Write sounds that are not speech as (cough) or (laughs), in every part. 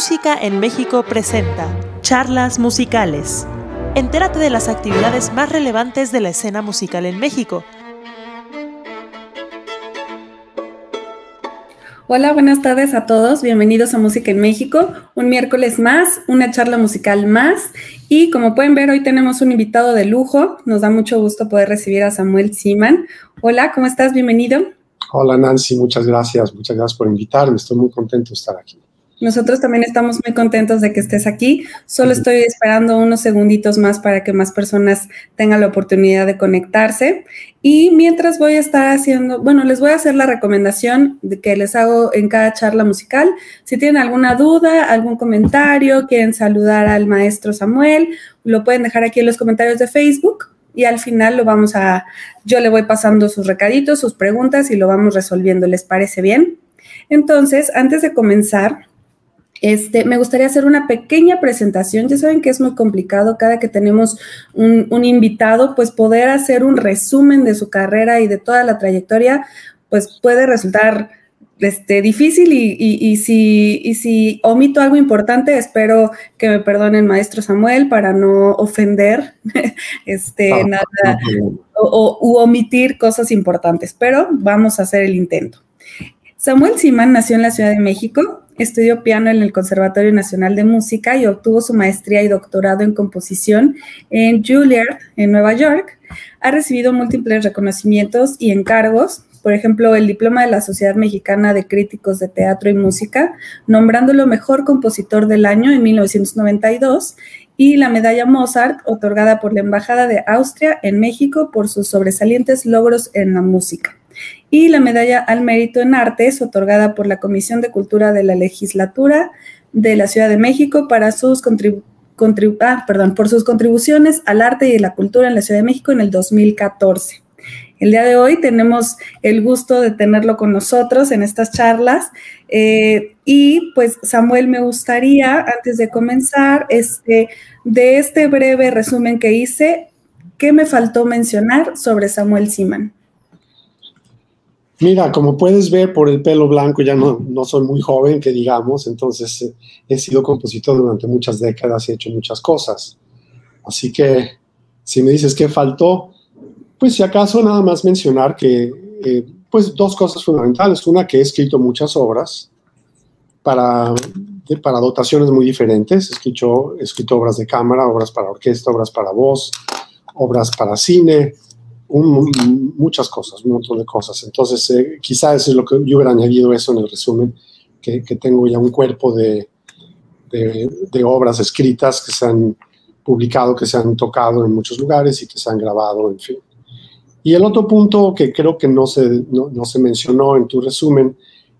Música en México presenta Charlas Musicales. Entérate de las actividades más relevantes de la escena musical en México. Hola, buenas tardes a todos. Bienvenidos a Música en México. Un miércoles más, una charla musical más. Y como pueden ver, hoy tenemos un invitado de lujo. Nos da mucho gusto poder recibir a Samuel Siman. Hola, ¿cómo estás? Bienvenido. Hola Nancy, muchas gracias. Muchas gracias por invitarme. Estoy muy contento de estar aquí. Nosotros también estamos muy contentos de que estés aquí. Solo estoy esperando unos segunditos más para que más personas tengan la oportunidad de conectarse. Y mientras voy a estar haciendo, bueno, les voy a hacer la recomendación de que les hago en cada charla musical. Si tienen alguna duda, algún comentario, quieren saludar al maestro Samuel, lo pueden dejar aquí en los comentarios de Facebook y al final lo vamos a, yo le voy pasando sus recaditos, sus preguntas y lo vamos resolviendo. ¿Les parece bien? Entonces, antes de comenzar, este, me gustaría hacer una pequeña presentación. Ya saben que es muy complicado cada que tenemos un, invitado, pues poder hacer un resumen de su carrera y de toda la trayectoria, pues puede resultar este, difícil y, si, si omito algo importante, espero que me perdonen, maestro Samuel, para no ofender (laughs) este, ah, nada o, u omitir cosas importantes, pero vamos a hacer el intento. Samuel Simán nació en la Ciudad de México, estudió piano en el Conservatorio Nacional de Música y obtuvo su maestría y doctorado en composición en Juilliard, en Nueva York. Ha recibido múltiples reconocimientos y encargos, por ejemplo, el diploma de la Sociedad Mexicana de Críticos de Teatro y Música, nombrándolo mejor compositor del año en 1992, y la medalla Mozart, otorgada por la Embajada de Austria en México por sus sobresalientes logros en la música y la medalla al mérito en artes otorgada por la Comisión de Cultura de la Legislatura de la Ciudad de México para sus ah, perdón, por sus contribuciones al arte y la cultura en la Ciudad de México en el 2014. El día de hoy tenemos el gusto de tenerlo con nosotros en estas charlas. Eh, y pues Samuel, me gustaría, antes de comenzar, este, de este breve resumen que hice, ¿qué me faltó mencionar sobre Samuel Siman? Mira, como puedes ver por el pelo blanco, ya no, no soy muy joven, que digamos, entonces eh, he sido compositor durante muchas décadas y he hecho muchas cosas. Así que si me dices qué faltó, pues si acaso nada más mencionar que, eh, pues dos cosas fundamentales. Una, que he escrito muchas obras para, para dotaciones muy diferentes. He escrito, he escrito obras de cámara, obras para orquesta, obras para voz, obras para cine, muchas cosas, un montón de cosas. Entonces, eh, quizás es lo que yo hubiera añadido eso en el resumen, que, tengo ya un cuerpo de, de, obras escritas que se han publicado, que se han tocado en muchos lugares y que se han grabado, en fin. Y el otro punto que creo que no se, no, se mencionó en tu resumen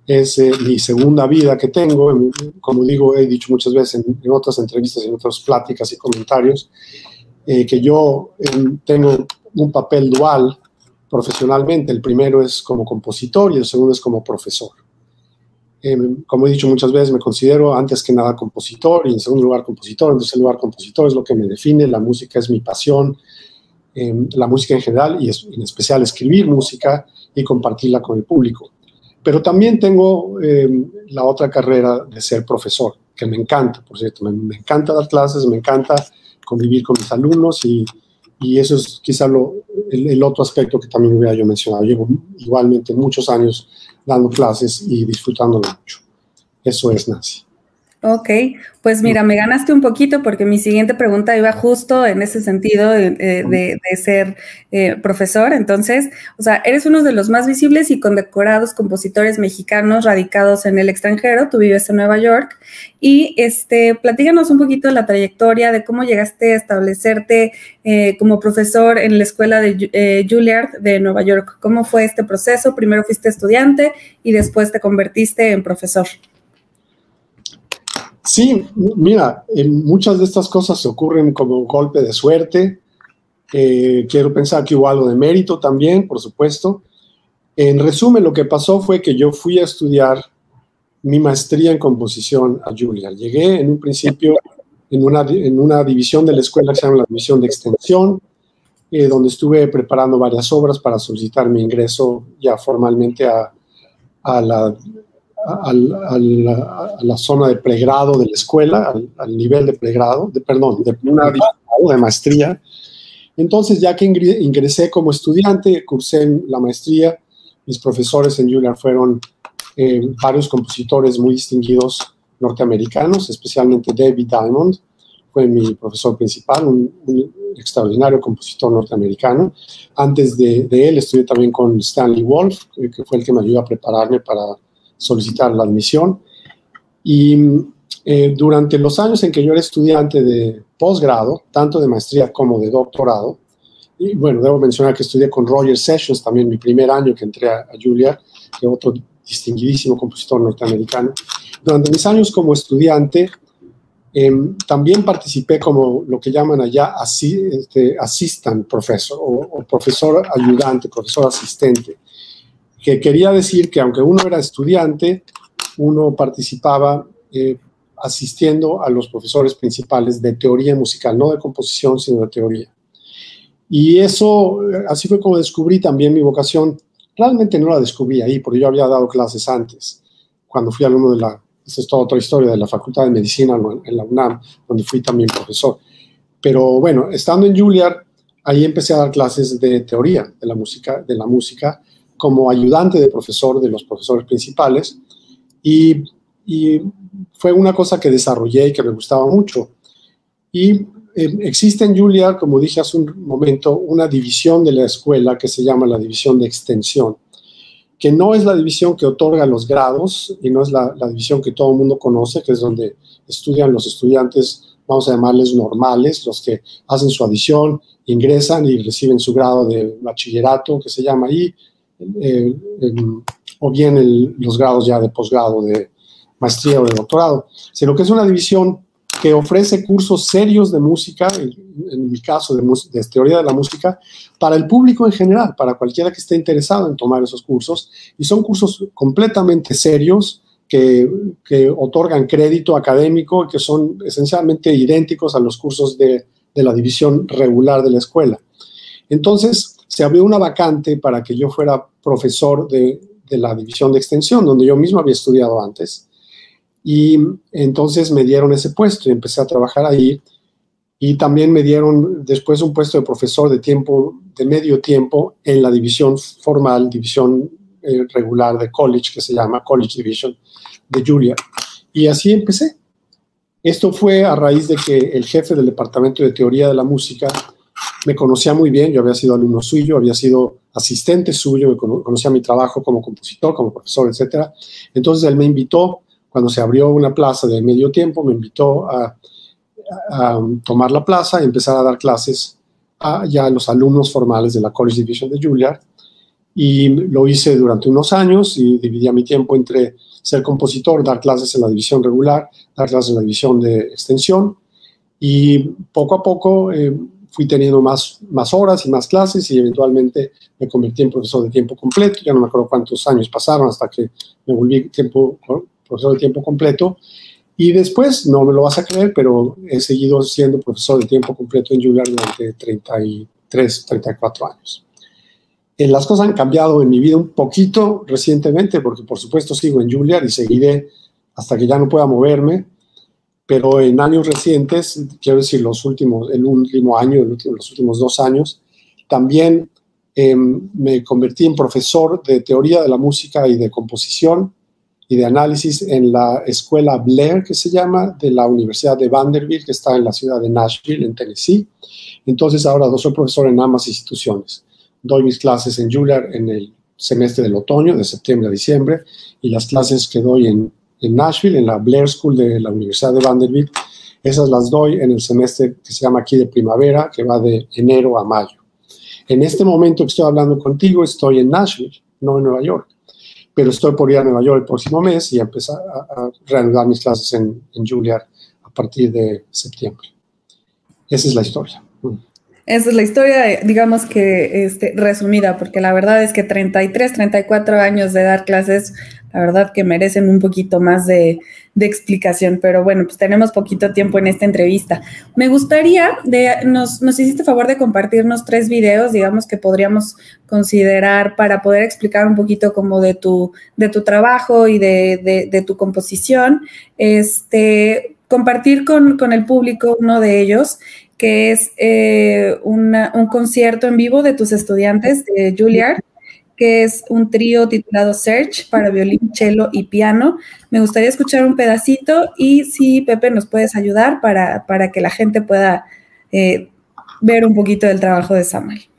es eh, mi segunda vida que tengo. Como digo, he dicho muchas veces en, otras entrevistas, en otras pláticas y comentarios, eh, que yo tengo un papel dual profesionalmente. El primero es como compositor y el segundo es como profesor. Em, como he dicho muchas veces, me considero antes que nada compositor y en segundo lugar compositor. En tercer lugar, compositor es lo que me define. La música es mi pasión, em, la música en general y en especial escribir música y compartirla con el público. Pero también tengo em, la otra carrera de ser profesor, que me encanta, por cierto. Me, me encanta dar clases, me encanta convivir con mis alumnos y, y eso es quizá lo, el, otro aspecto que también hubiera yo mencionado. Llevo igualmente muchos años dando clases y disfrutándolo mucho. Eso es Nancy. Ok, pues mira, me ganaste un poquito porque mi siguiente pregunta iba justo en ese sentido de, ser eh, profesor. Entonces, o sea, eres uno de los más visibles y condecorados compositores mexicanos radicados en el extranjero. Tú vives en Nueva York y este, platíganos un poquito de la trayectoria de cómo llegaste a establecerte eh, como profesor en la escuela de eh, Juilliard de Nueva York. ¿Cómo fue este proceso? Primero fuiste estudiante y después te convertiste en profesor. Sí, mira, muchas de estas cosas ocurren como golpe de suerte. Eh, quiero pensar que hubo algo de mérito también, por supuesto. En resumen, lo que pasó fue que yo fui a estudiar mi maestría en composición a Julia. Llegué en un principio en una, en una división de la escuela que se llama la división de extensión, eh, donde estuve preparando varias obras para solicitar mi ingreso ya formalmente a, a la a, la, zona de pregrado de la escuela, al, nivel de pregrado, de, perdón, de, de maestría. Entonces, ya que ingresé como estudiante, cursé la maestría, mis profesores en Juilliard fueron eh, varios compositores muy distinguidos norteamericanos, especialmente David Diamond, fue mi profesor principal, un, extraordinario compositor norteamericano. Antes de, él estudié también con Stanley Wolf, que fue el que me ayudó a prepararme para solicitar la admisión. Y eh, durante los años en que yo era estudiante de posgrado, tanto de maestría como de doctorado, y bueno, debo mencionar que estudié con Roger Sessions también mi primer año que entré a, Julia, que otro distinguidísimo compositor norteamericano. Durante mis años como estudiante, em, también participé como lo que llaman allá así, este, assistant professor o, profesor ayudante, profesor asistente, que quería decir que aunque uno era estudiante, uno participaba eh, asistiendo a los profesores principales de teoría musical, no de composición, sino de teoría. Y eso, así fue como descubrí también mi vocación. Realmente no la descubrí ahí, porque yo había dado clases antes, cuando fui alumno de la, esta es toda otra historia, de la Facultad de Medicina en la UNAM, donde fui también profesor. Pero bueno, estando en Juilliard, ahí empecé a dar clases de teoría de la música, de la música como ayudante de profesor de los profesores principales. Y, y fue una cosa que desarrollé y que me gustaba mucho. Y eh, existe en Juilliard, como dije hace un momento, una división de la escuela que se llama la división de extensión, que no es la división que otorga los grados y no es la, división que todo el mundo conoce, que es donde estudian los estudiantes, vamos a llamarles normales, los que hacen su adición, ingresan y reciben su grado de bachillerato, que se llama ahí, eh, o bien los grados ya de posgrado, de maestría o de doctorado, sino que es una división que ofrece cursos serios de música, en, mi caso de, de, teoría de la música, para el público en general, para cualquiera que esté interesado en tomar esos cursos. Y son cursos completamente serios que, otorgan crédito académico y que son esencialmente idénticos a los cursos de la división regular de la escuela. Entonces, se abrió una vacante para que yo fuera profesor de, la división de extensión, donde yo mismo había estudiado antes. Y entonces me dieron ese puesto y empecé a trabajar ahí. Y también me dieron después un puesto de profesor de tiempo, de medio tiempo, en la división formal, división eh, regular de college, que se llama College Division de Julia. Y así empecé. Esto fue a raíz de que el jefe del departamento de teoría de la música me conocía muy bien, yo había sido alumno suyo, había sido asistente suyo, conocía mi trabajo como compositor, como profesor, etc. Entonces él me invitó cuando se abrió una plaza de medio tiempo, me invitó a, tomar la plaza y empezar a dar clases a ya los alumnos formales de la College Division de Juilliard. Y lo hice durante unos años y dividía mi tiempo entre ser compositor, dar clases en la división regular, dar clases en la división de extensión. Y poco a poco eh, fui teniendo más, más horas y más clases y eventualmente me convertí en profesor de tiempo completo. Ya no me acuerdo cuántos años pasaron hasta que me volví tiempo profesor de tiempo completo. Y después, no me lo vas a creer, pero he seguido siendo profesor de tiempo completo en Juilliard durante 33, 34 años. Eh, las cosas han cambiado en mi vida un poquito recientemente, porque por supuesto sigo en Juilliard y seguiré hasta que ya no pueda moverme, pero en años recientes, quiero decir los últimos, el último año, los últimos dos años, también em, me convertí en profesor de teoría de la música y de composición y de análisis en la escuela Blair, que se llama, de la Universidad de Vanderbilt, que está en la ciudad de Nashville, en Tennessee. Entonces ahora soy profesor en ambas instituciones. Doy mis clases en Juilliard en el semestre del otoño, de septiembre a diciembre, y las clases que doy en, en Nashville, en la Blair School de la Universidad de Vanderbilt, esas las doy en el semestre que se llama aquí de primavera, que va de enero a mayo. En este momento que estoy hablando contigo, estoy en Nashville, no en Nueva York pero estoy por ir a Nueva York el próximo mes y empezar a, reanudar mis clases en, en Juilliard a partir de septiembre. Esa es la historia. Mm. Esa es la historia, digamos que este, resumida, porque la verdad es que 33, 34 años de dar clases, la verdad que merecen un poquito más de, explicación, pero bueno, pues tenemos poquito tiempo en esta entrevista. Me gustaría, de, nos, nos hiciste favor de compartirnos tres videos, digamos, que podríamos considerar para poder explicar un poquito como de tu, de tu trabajo y de, de tu composición. Este, compartir con, con, el público uno de ellos, que es eh, un concierto en vivo de tus estudiantes de Juilliard, que es un trío titulado Search para violín, cello y piano. Me gustaría escuchar un pedacito y si Pepe nos puedes ayudar para, para que la gente pueda eh, ver un poquito del trabajo de Samuel.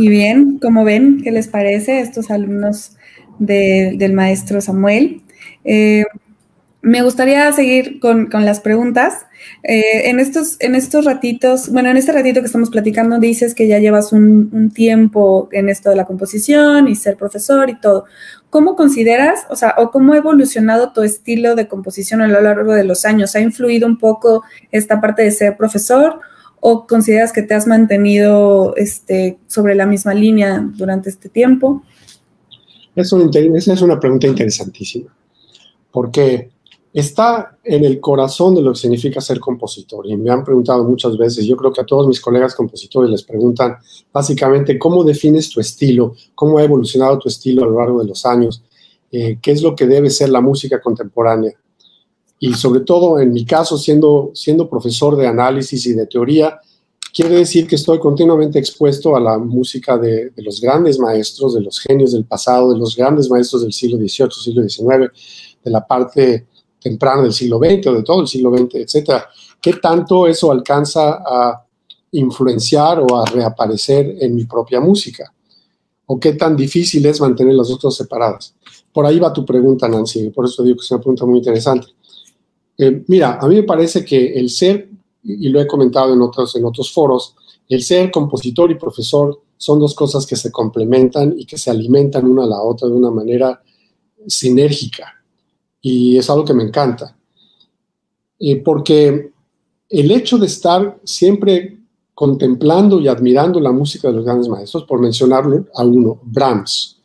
Y bien, como ven, ¿qué les parece estos alumnos del maestro Samuel? Eh, me gustaría seguir con, las preguntas. Eh, en, estos, en estos ratitos, bueno, en este ratito que estamos platicando, dices que ya llevas un, tiempo en esto de la composición y ser profesor y todo. ¿Cómo consideras, o sea, o cómo ha evolucionado tu estilo de composición a lo largo de los años? ¿Ha influido un poco esta parte de ser profesor o consideras que te has mantenido este, sobre la misma línea durante este tiempo? esa es una pregunta interesantísima, porque está en el corazón de lo que significa ser compositor. Y me han preguntado muchas veces, yo creo que a todos mis colegas compositores les preguntan básicamente cómo defines tu estilo, cómo ha evolucionado tu estilo a lo largo de los años, eh, qué es lo que debe ser la música contemporánea. Y sobre todo, en mi caso, siendo, siendo profesor de análisis y de teoría, quiere decir que estoy continuamente expuesto a la música de, de los grandes maestros, de los genios del pasado, de los grandes maestros del siglo XVIII, siglo XIX, de la parte temprano del siglo XX o de todo el siglo XX, etcétera. ¿Qué tanto eso alcanza a influenciar o a reaparecer en mi propia música? ¿O qué tan difícil es mantener las dos separadas? Por ahí va tu pregunta, Nancy, por eso digo que es una pregunta muy interesante. Eh, mira, a mí me parece que el ser, y lo he comentado en otros, en otros foros, el ser compositor y profesor son dos cosas que se complementan y que se alimentan una a la otra de una manera sinérgica y es algo que me encanta. Eh, porque el hecho de estar siempre contemplando y admirando la música de los grandes maestros, por mencionarlo a uno, Brahms.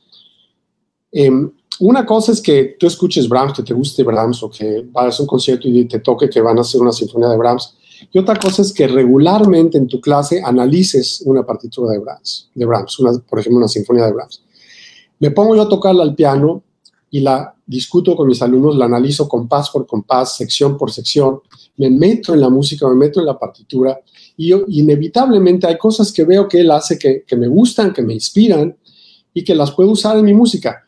Em, una cosa es que tú escuches Brahms, que te guste Brahms o que vayas a un concierto y te toque que van a hacer una sinfonía de Brahms. Y otra cosa es que regularmente en tu clase analices una partitura de Brahms, de Brahms por ejemplo, una sinfonía de Brahms. Me pongo yo a tocarla al piano y la discuto con mis alumnos, la analizo compás por compás, sección por sección, me meto en la música, me meto en la partitura y inevitablemente hay cosas que veo que él hace que, me gustan, que me inspiran y que las puedo usar en mi música.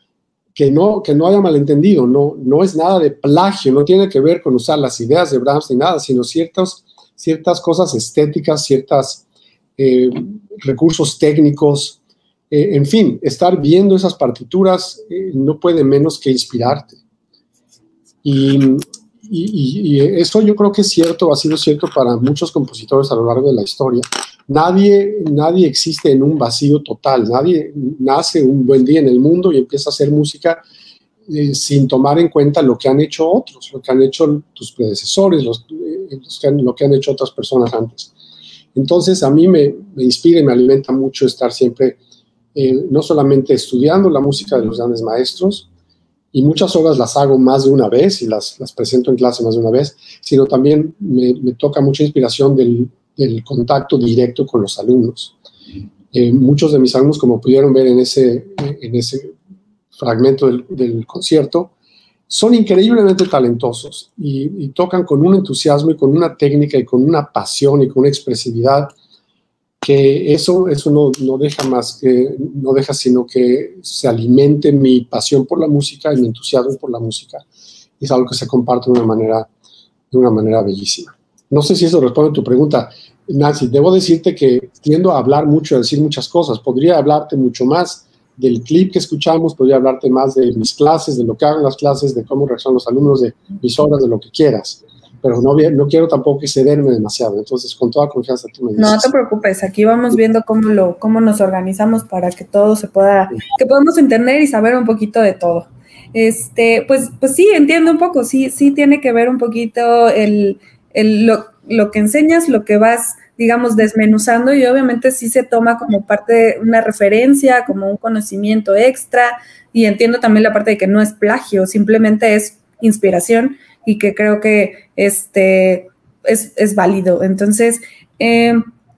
Que no, que no haya malentendido, no, no es nada de plagio, no tiene que ver con usar las ideas de Brahms ni nada, sino ciertas, ciertas cosas estéticas, ciertos eh, recursos técnicos, eh, en fin, estar viendo esas partituras eh, no puede menos que inspirarte. Y, eso yo creo que es cierto, ha sido cierto para muchos compositores a lo largo de la historia. Nadie, nadie existe en un vacío total, nadie nace un buen día en el mundo y empieza a hacer música eh, sin tomar en cuenta lo que han hecho otros, lo que han hecho tus predecesores, los, lo que han hecho otras personas antes. Entonces a mí me, me inspira y me alimenta mucho estar siempre eh, no solamente estudiando la música de los grandes maestros, y muchas obras las hago más de una vez y las, las presento en clase más de una vez, sino también me, toca mucha inspiración del, contacto directo con los alumnos. Eh, muchos de mis alumnos, como pudieron ver en ese, en ese fragmento del, concierto, son increíblemente talentosos y, y, tocan con un entusiasmo y con una técnica y con una pasión y con una expresividad que eso, eso no, no, deja más que, no deja sino que se alimente mi pasión por la música y mi entusiasmo por la música. Es algo que se comparte de una manera, de una manera bellísima. No sé si eso responde a tu pregunta, Nancy. Debo decirte que tiendo a hablar mucho, a decir muchas cosas. Podría hablarte mucho más del clip que escuchamos, podría hablarte más de mis clases, de lo que hagan las clases, de cómo reaccionan los alumnos, de mis obras, de lo que quieras pero no, no quiero tampoco excederme demasiado. Entonces, con toda confianza tú me dices. No te preocupes, aquí vamos viendo cómo, lo, cómo nos organizamos para que todo se pueda, que podamos entender y saber un poquito de todo. Este, pues, pues sí, entiendo un poco, sí, sí tiene que ver un poquito el, el lo, lo, que enseñas, lo que vas, digamos, desmenuzando y obviamente sí se toma como parte de una referencia, como un conocimiento extra y entiendo también la parte de que no es plagio, simplemente es inspiración y que creo que este, es, es válido. Entonces, eh,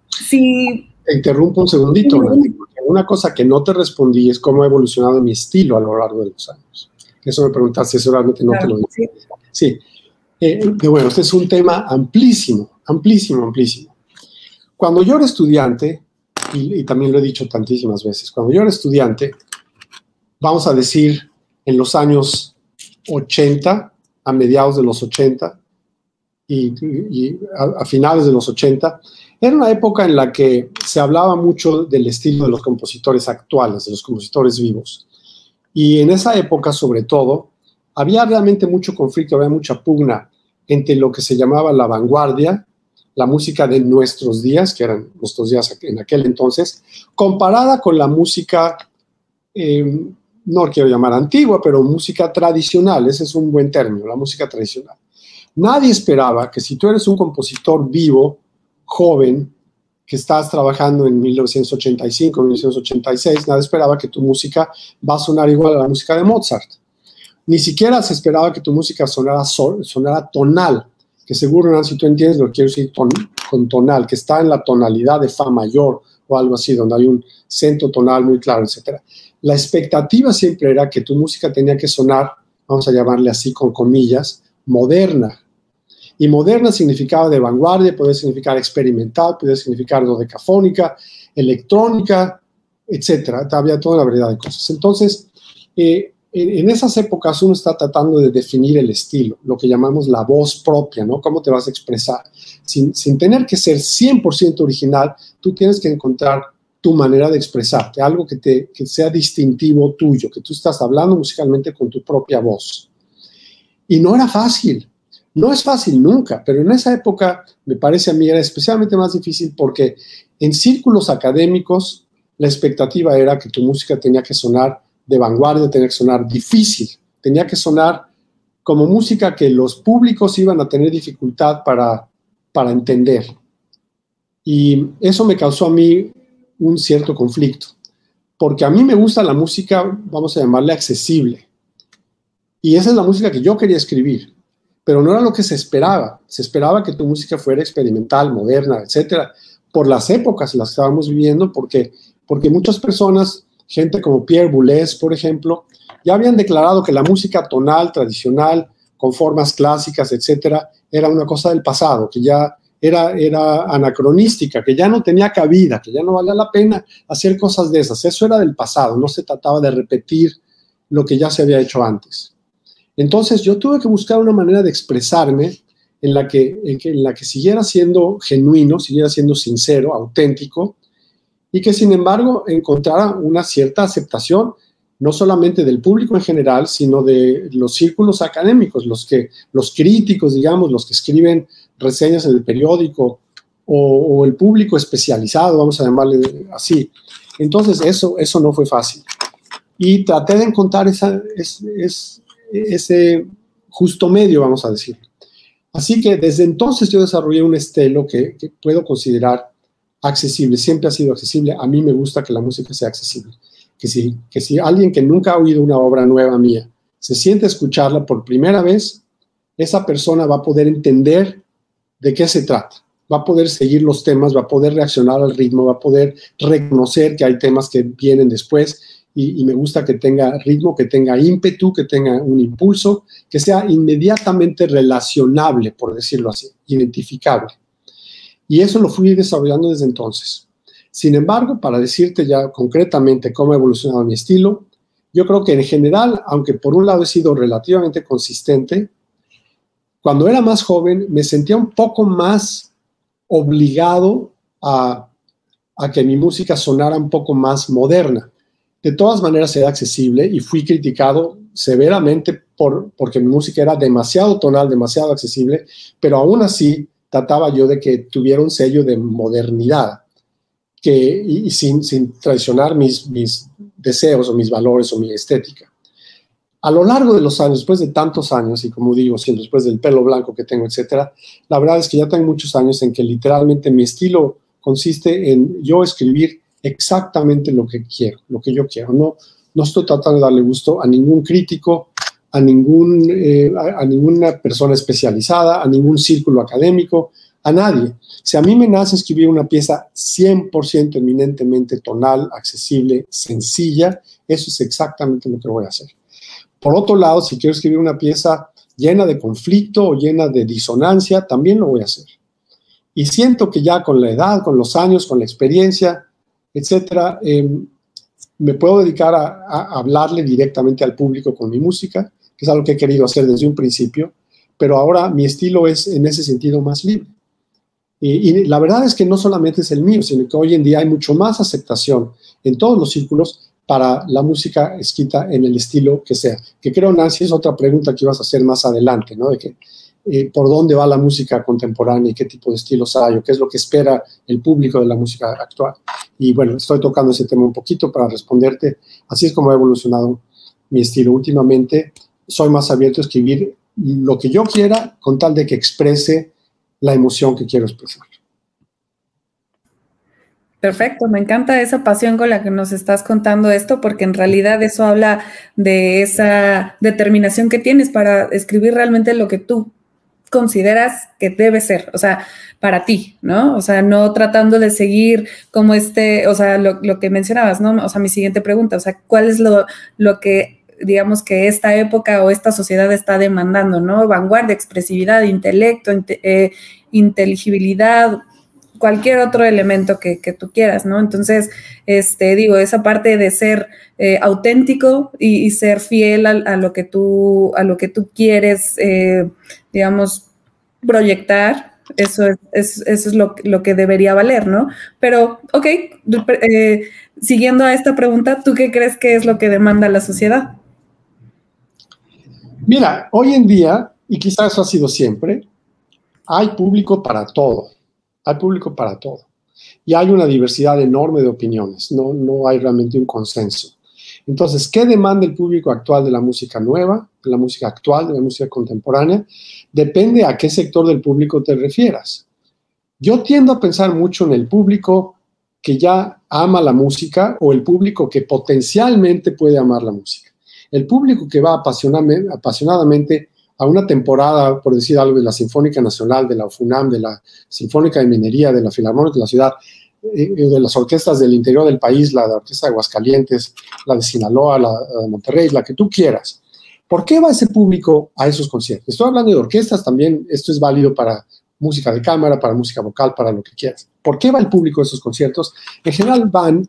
si... Te interrumpo un segundito. Una cosa que no te respondí es cómo ha evolucionado mi estilo a lo largo de los años. Eso me preguntaste, seguramente no te lo dije. Sí. Eh, bueno, este es un tema amplísimo, amplísimo, amplísimo. Cuando yo era estudiante, y, y también lo he dicho tantísimas veces, cuando yo era estudiante, vamos a decir en los años 80, a mediados de los 80, y, a, finales de los 80, era una época en la que se hablaba mucho del estilo de los compositores actuales, de los compositores vivos. Y en esa época, sobre todo, había realmente mucho conflicto, había mucha pugna entre lo que se llamaba la vanguardia, la música de nuestros días, que eran nuestros días en aquel entonces, comparada con la música, eh, no quiero llamar antigua, pero música tradicional, ese es un buen término, la música tradicional. Nadie esperaba que si tú eres un compositor vivo, joven, que estás trabajando en 1985, 1986, nadie esperaba que tu música va a sonar igual a la música de Mozart. Ni siquiera se esperaba que tu música sonara, sonara tonal, que seguro, si tú entiendes lo que quiero decir con tonal, que está en la tonalidad de Fa mayor o algo así, donde hay un centro tonal muy claro, etc. La expectativa siempre era que tu música tenía que sonar, vamos a llamarle así con comillas, moderna. Y moderna significaba de vanguardia, puede significar experimental, puede significar dodecafónica, electrónica, etcétera. Había toda la variedad de cosas. Entonces, eh, en, esas épocas uno está tratando de definir el estilo, lo que llamamos la voz propia, ¿no? Cómo te vas a expresar. Sin, sin tener que ser 100% original, tú tienes que encontrar tu manera de expresarte, algo que, te, que sea distintivo tuyo, que tú estás hablando musicalmente con tu propia voz. Y no era fácil, no es fácil nunca, pero en esa época me parece a mí era especialmente más difícil porque en círculos académicos la expectativa era que tu música tenía que sonar de vanguardia, tenía que sonar difícil, tenía que sonar como música que los públicos iban a tener dificultad para, para entender. Y eso me causó a mí un cierto conflicto, porque a mí me gusta la música, vamos a llamarle accesible. Y esa es la música que yo quería escribir, pero no era lo que se esperaba. Se esperaba que tu música fuera experimental, moderna, etcétera, por las épocas en las que estábamos viviendo, porque, porque muchas personas gente como Pierre Boulez, por ejemplo, ya habían declarado que la música tonal tradicional, con formas clásicas, etcétera, era una cosa del pasado, que ya era, era anacronística, que ya no tenía cabida, que ya no valía la pena hacer cosas de esas. Eso era del pasado, no se trataba de repetir lo que ya se había hecho antes. Entonces yo tuve que buscar una manera de expresarme en la que, en la que siguiera siendo genuino, siguiera siendo sincero, auténtico, y que sin embargo encontrara una cierta aceptación no solamente del público en general, sino de los círculos académicos, los que los críticos, digamos, los que escriben reseñas en el periódico o, el público especializado, vamos a llamarle así. Entonces eso eso no fue fácil y traté de encontrar ese justo medio, vamos a decir. Así que desde entonces yo desarrollé un estilo que puedo considerar accesible, siempre ha sido accesible. A mí me gusta que la música sea accesible. Que si, que si alguien que nunca ha oído una obra nueva mía se siente a escucharla por primera vez, esa persona va a poder entender de qué se trata, va a poder seguir los temas, va a poder reaccionar al ritmo, va a poder reconocer que hay temas que vienen después y, y, me gusta que tenga ritmo, que tenga ímpetu, que tenga un impulso, que sea inmediatamente relacionable, por decirlo así, identificable. Y eso lo fui desarrollando desde entonces. Sin embargo, para decirte ya concretamente cómo ha evolucionado mi estilo, yo creo que en general, aunque por un lado he sido relativamente consistente, cuando era más joven me sentía un poco más obligado a, a que mi música sonara un poco más moderna. De todas maneras era accesible y fui criticado severamente por, porque mi música era demasiado tonal, demasiado accesible, pero aún así trataba yo de que tuviera un sello de modernidad que, y, sin, sin, traicionar mis, mis deseos o mis valores o mi estética. A lo largo de los años, después de tantos años, y como digo, siempre después del pelo blanco que tengo, etcétera, la verdad es que ya tengo muchos años en que literalmente mi estilo consiste en yo escribir exactamente lo que quiero, lo que yo quiero. No, no estoy tratando de darle gusto a ningún crítico, a, ningún, eh, a, ninguna persona especializada, a ningún círculo académico, a nadie. Si a mí me nace escribir una pieza 100% eminentemente tonal, accesible, sencilla, eso es exactamente lo que voy a hacer. Por otro lado, si quiero escribir una pieza llena de conflicto o llena de disonancia, también lo voy a hacer. Y siento que ya con la edad, con los años, con la experiencia, etcétera, em, me puedo dedicar a hablarle directamente al público con mi música que es algo que he querido hacer desde un principio, pero ahora mi estilo es en ese sentido más libre. Y, la verdad es que no solamente es el mío, sino que hoy en día hay mucho más aceptación en todos los círculos para la música escrita en el estilo que sea. Que creo, Nancy, es otra pregunta que ibas a hacer más adelante, ¿no? De que eh, por dónde va la música contemporánea y qué tipo de estilos hay o qué es lo que espera el público de la música actual. Y bueno, estoy tocando ese tema un poquito para responderte. Así es como ha evolucionado mi estilo. Últimamente soy más abierto a escribir lo que yo quiera con tal de que exprese la emoción que quiero expresar. Perfecto, me encanta esa pasión con la que nos estás contando esto, porque en realidad eso habla de esa determinación que tienes para escribir realmente lo que tú consideras que debe ser, o sea, para ti, ¿no? O sea, no tratando de seguir como este, o sea, lo, que mencionabas, ¿no? O sea, mi siguiente pregunta, o sea, ¿cuál es lo, lo que digamos que esta época o esta sociedad está demandando, ¿no? Vanguardia, expresividad, intelecto, eh, inteligibilidad, cualquier otro elemento que, tú quieras, ¿no? Entonces, este, digo, esa parte de ser eh, auténtico y, ser fiel a, lo que tú, a lo que tú quieres, eh, digamos, proyectar, eso es, eso es lo, lo, que debería valer, ¿no? Pero, ok, siguiendo a esta pregunta, ¿tú qué crees que es lo que demanda la sociedad? Mira, hoy en día, y quizás eso ha sido siempre, hay público para todo. Hay público para todo. Y hay una diversidad enorme de opiniones. No, no hay realmente un consenso. Entonces, ¿qué demanda el público actual de la música nueva, de la música actual, de la música contemporánea? Depende a qué sector del público te refieras. Yo tiendo a pensar mucho en el público que ya ama la música o el público que potencialmente puede amar la música el público que va apasionadamente a una temporada, por decir algo, de la Sinfónica Nacional, de la FUNAM, de la Sinfónica de Minería, de la Filarmónica de la ciudad, eh, de las orquestas del interior del país, la de Orquesta de Aguascalientes, la de Sinaloa, la de Monterrey, la que tú quieras. ¿Por qué va ese público a esos conciertos? Estoy hablando de orquestas también, esto es válido para música de cámara, para música vocal, para lo que quieras. ¿Por qué va el público a esos conciertos? En general van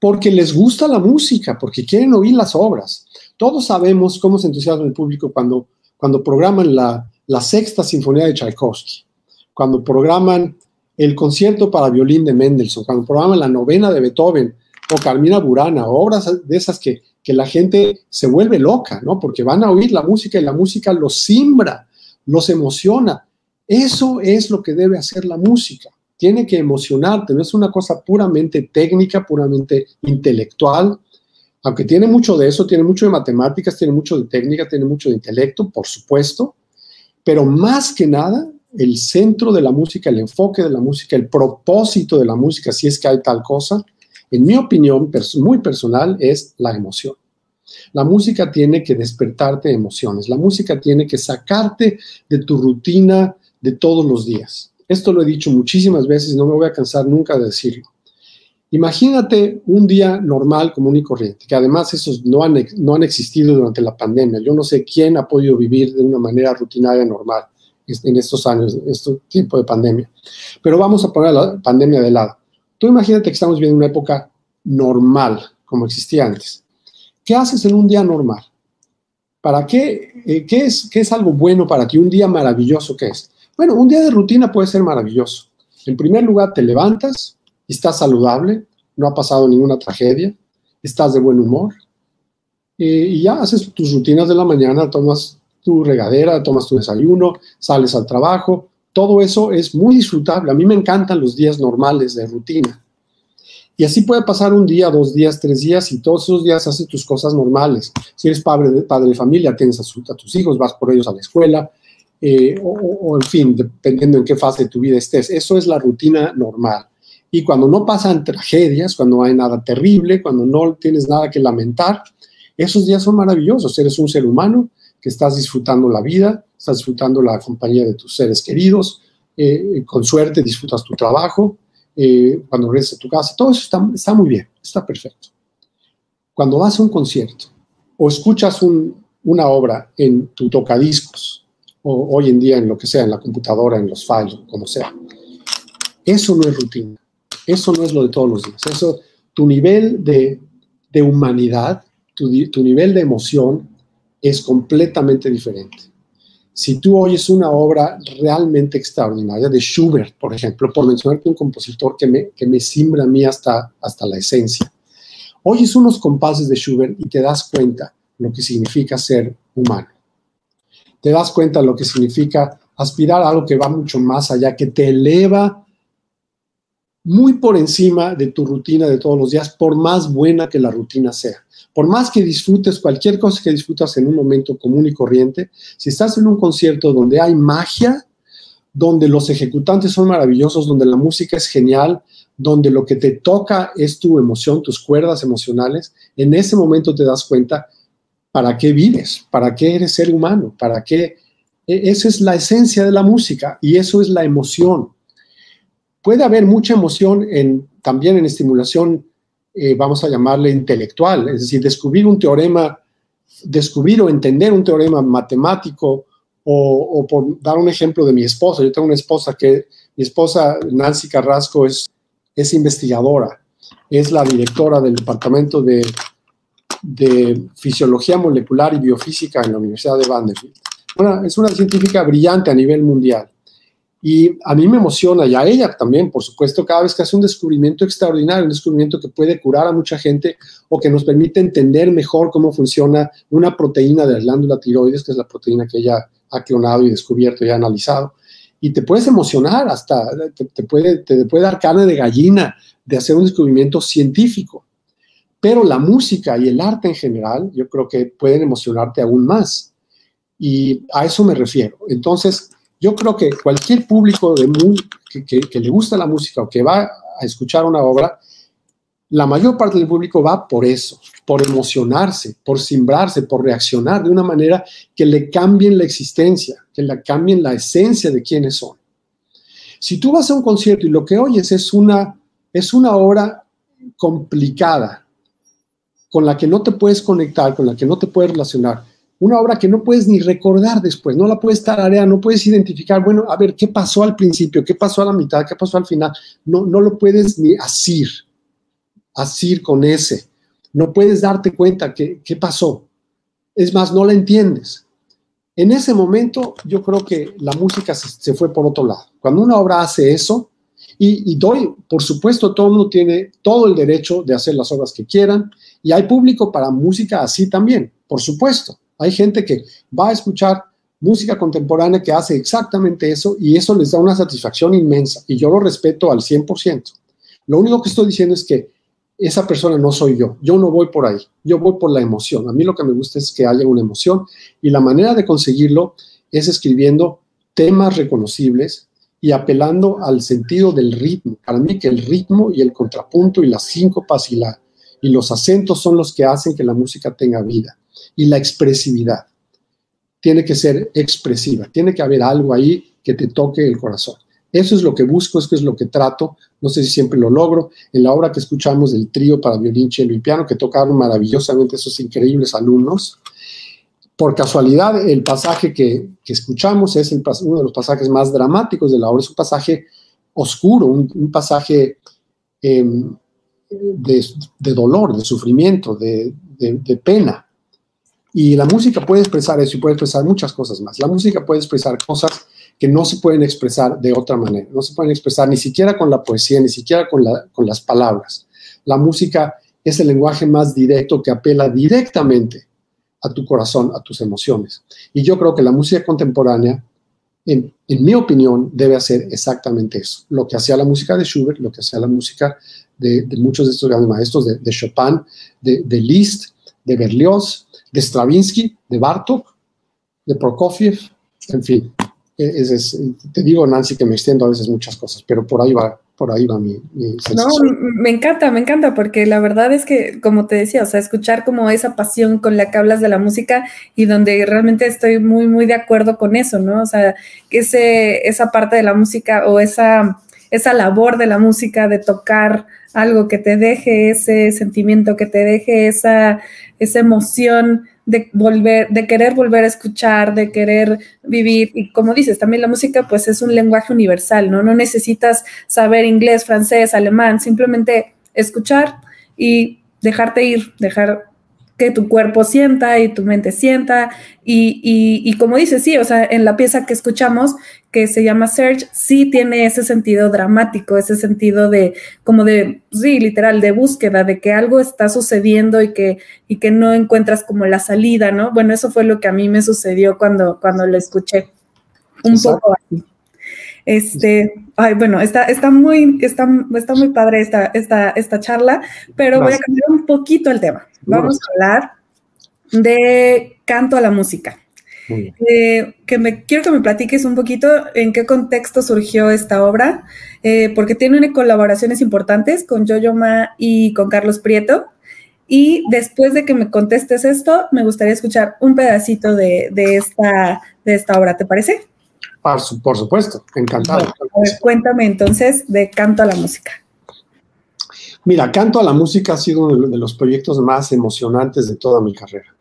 porque les gusta la música, porque quieren oír las obras. Todos sabemos cómo se entusiasma el público cuando, cuando programan la, la sexta sinfonía de Tchaikovsky, cuando programan el concierto para violín de Mendelssohn, cuando programan la novena de Beethoven o Carmina Burana, obras de esas que, que la gente se vuelve loca, ¿no? Porque van a oír la música y la música los simbra, los emociona. Eso es lo que debe hacer la música. Tiene que emocionarte, no es una cosa puramente técnica, puramente intelectual, aunque tiene mucho de eso, tiene mucho de matemáticas, tiene mucho de técnica, tiene mucho de intelecto, por supuesto, pero más que nada, el centro de la música, el enfoque de la música, el propósito de la música, si es que hay tal cosa, en mi opinión muy personal, es la emoción. La música tiene que despertarte emociones, la música tiene que sacarte de tu rutina de todos los días. Esto lo he dicho muchísimas veces no me voy a cansar nunca de decirlo. Imagínate un día normal, común y corriente, que además esos no han, no han existido durante la pandemia. Yo no sé quién ha podido vivir de una manera rutinaria normal en estos años, en este tiempo de pandemia. Pero vamos a poner la pandemia de lado. Tú imagínate que estamos viviendo una época normal, como existía antes. ¿Qué haces en un día normal? ¿Para qué? Eh, ¿qué, es, ¿Qué es algo bueno para ti? Un día maravilloso, ¿qué es? Bueno, un día de rutina puede ser maravilloso. En primer lugar, te levantas, estás saludable, no ha pasado ninguna tragedia, estás de buen humor eh, y ya haces tus rutinas de la mañana, tomas tu regadera, tomas tu desayuno, sales al trabajo, todo eso es muy disfrutable. A mí me encantan los días normales de rutina. Y así puede pasar un día, dos días, tres días y todos esos días haces tus cosas normales. Si eres padre de, familia, tienes a, tus hijos, vas por ellos a la escuela, eh, o, en fin, dependiendo en qué fase de tu vida estés. Eso es la rutina normal. Y cuando no pasan tragedias, cuando no hay nada terrible, cuando no tienes nada que lamentar, esos días son maravillosos. Eres un ser humano que estás disfrutando la vida, estás disfrutando la compañía de tus seres queridos, eh, con suerte disfrutas tu trabajo, eh, cuando regresas a tu casa, todo eso está, muy bien, está perfecto. Cuando vas a un concierto o escuchas una obra en tu tocadiscos, o hoy en día en lo que sea, en la computadora, en los files, como sea, eso no es rutina. Eso no es lo de todos los días. Eso, tu nivel de, humanidad, tu, nivel de emoción es completamente diferente. si tú oyes una obra realmente extraordinaria de Schubert, por ejemplo, por mencionarte un compositor que me, que me simbra a mí hasta, hasta la esencia, oyes unos compases de Schubert y te das cuenta lo que significa ser humano. Te das cuenta lo que significa aspirar a algo que va mucho más allá, que te eleva muy por encima de tu rutina de todos los días, por más buena que la rutina sea. Por más que disfrutes cualquier cosa que disfrutas en un momento común y corriente, si estás en un concierto donde hay magia, donde los ejecutantes son maravillosos, donde la música es genial, donde lo que te toca es tu emoción, tus cuerdas emocionales, en ese momento te das cuenta para qué vives, para qué eres ser humano, para qué... E, esa es la esencia de la música y eso es la emoción. Puede haber mucha emoción también en estimulación, eh, vamos a llamarle intelectual, es decir, descubrir un teorema, descubrir o entender un teorema matemático, o, por dar un ejemplo de mi esposa, yo tengo una esposa que, mi esposa Nancy Carrasco es, es investigadora, es la directora del departamento de, de fisiología molecular y biofísica en la Universidad de Vanderbilt. es una científica brillante a nivel mundial. Y a mí me emociona, y a ella también, por supuesto, cada vez que hace un descubrimiento extraordinario, un descubrimiento que puede curar a mucha gente o que nos permite entender mejor cómo funciona una proteína de la glándula tiroides, que es la proteína que ella ha clonado y descubierto y ha analizado. Y te puedes emocionar hasta, te, puede, te puede dar carne de gallina de hacer un descubrimiento científico. Pero la música y el arte en general, yo creo que pueden emocionarte aún más. Y a eso me refiero. Entonces, yo creo que cualquier público que, que, le gusta la música o que va a escuchar una obra, la mayor parte del público va por eso, por emocionarse, por simbrarse, por reaccionar de una manera que le cambien la existencia, que le cambien la esencia de quiénes son. Si tú vas a un concierto y lo que oyes es una, es una obra complicada, con la que no te puedes conectar, con la que no te puedes relacionar, una obra que no puedes ni recordar después, no la puedes tararear, no puedes identificar, bueno, a ver, ¿qué pasó al principio? ¿Qué pasó a la mitad? ¿Qué pasó al final? No, no lo puedes ni asir, asir con ese. No puedes darte cuenta que, qué pasó. Es más, no la entiendes. En ese momento yo creo que la música se, fue por otro lado. Cuando una obra hace eso, y, y, doy, por supuesto, todo el mundo tiene todo el derecho de hacer las obras que quieran, y hay público para música así también, por supuesto. Hay gente que va a escuchar música contemporánea que hace exactamente eso y eso les da una satisfacción inmensa y yo lo respeto al 100%. Lo único que estoy diciendo es que esa persona no soy yo, yo no voy por ahí, yo voy por la emoción. A mí lo que me gusta es que haya una emoción y la manera de conseguirlo es escribiendo temas reconocibles y apelando al sentido del ritmo. Para mí que el ritmo y el contrapunto y las síncopas y, la, y los acentos son los que hacen que la música tenga vida y la expresividad. Tiene que ser expresiva, tiene que haber algo ahí que te toque el corazón. Eso es lo que busco, eso es lo que trato. No sé si siempre lo logro. En la obra que escuchamos del trío para violín, cello y piano, que tocaron maravillosamente esos increíbles alumnos, por casualidad, el pasaje que, escuchamos es uno de los pasajes más dramáticos de la obra. Es un pasaje oscuro, un, pasaje em, de, dolor, de sufrimiento, de pena. Y la música puede expresar eso y puede expresar muchas cosas más. La música puede expresar cosas que no se pueden expresar de otra manera. No se pueden expresar ni siquiera con la poesía, ni siquiera con, la, con las palabras. La música es el lenguaje más directo que apela directamente a tu corazón, a tus emociones. Y yo creo que la música contemporánea, en, mi opinión, debe hacer exactamente eso. Lo que hacía la música de Schubert, lo que hacía la música de, muchos de estos grandes maestros, de, Chopin, de Liszt, de Berlioz, de Stravinsky, de Bartok, de Prokofiev, en fin. E, te digo, Nancy, que me extiendo a veces muchas cosas, pero por ahí va, por ahí va mi, No, me encanta, me encanta, porque la verdad es que, como te decía, o sea, escuchar como esa pasión con la que hablas de la música y donde realmente estoy muy, muy de acuerdo con eso, ¿no? O sea, que ese, esa parte de la música o esa, esa labor de la música de tocar algo que te deje ese sentimiento, que te deje esa, esa emoción de volver, de querer volver a escuchar, de querer vivir. Y como dices, también la música pues es un lenguaje universal, ¿no? No necesitas saber inglés, francés, alemán, simplemente escuchar y dejarte ir, dejar que tu cuerpo sienta y tu mente sienta. Y, y, como dices, sí, o sea, en la pieza que escuchamos, que se llama Search, sí tiene ese sentido dramático, ese sentido de, como de, sí, literal, de búsqueda, de que algo está sucediendo y que, y que no encuentras como la salida, ¿no? Bueno, eso fue lo que a mí me sucedió cuando, cuando lo escuché. Un poco así. Este, ay, bueno, está, está, muy, está, está muy padre esta, esta, esta charla, pero voy a cambiar un poquito el tema. Vamos a hablar de canto a la música. Eh, que me, quiero que me platiques un poquito en qué contexto surgió esta obra, eh, porque tiene colaboraciones importantes con Jojo Ma y con Carlos Prieto. Y después de que me contestes esto, me gustaría escuchar un pedacito de, de esta, de esta obra, ¿te parece? Por, supuesto, encantado. cuéntame entonces de Canto a la Música. Mira, Canto a la Música ha sido uno de los proyectos más emocionantes de toda mi carrera.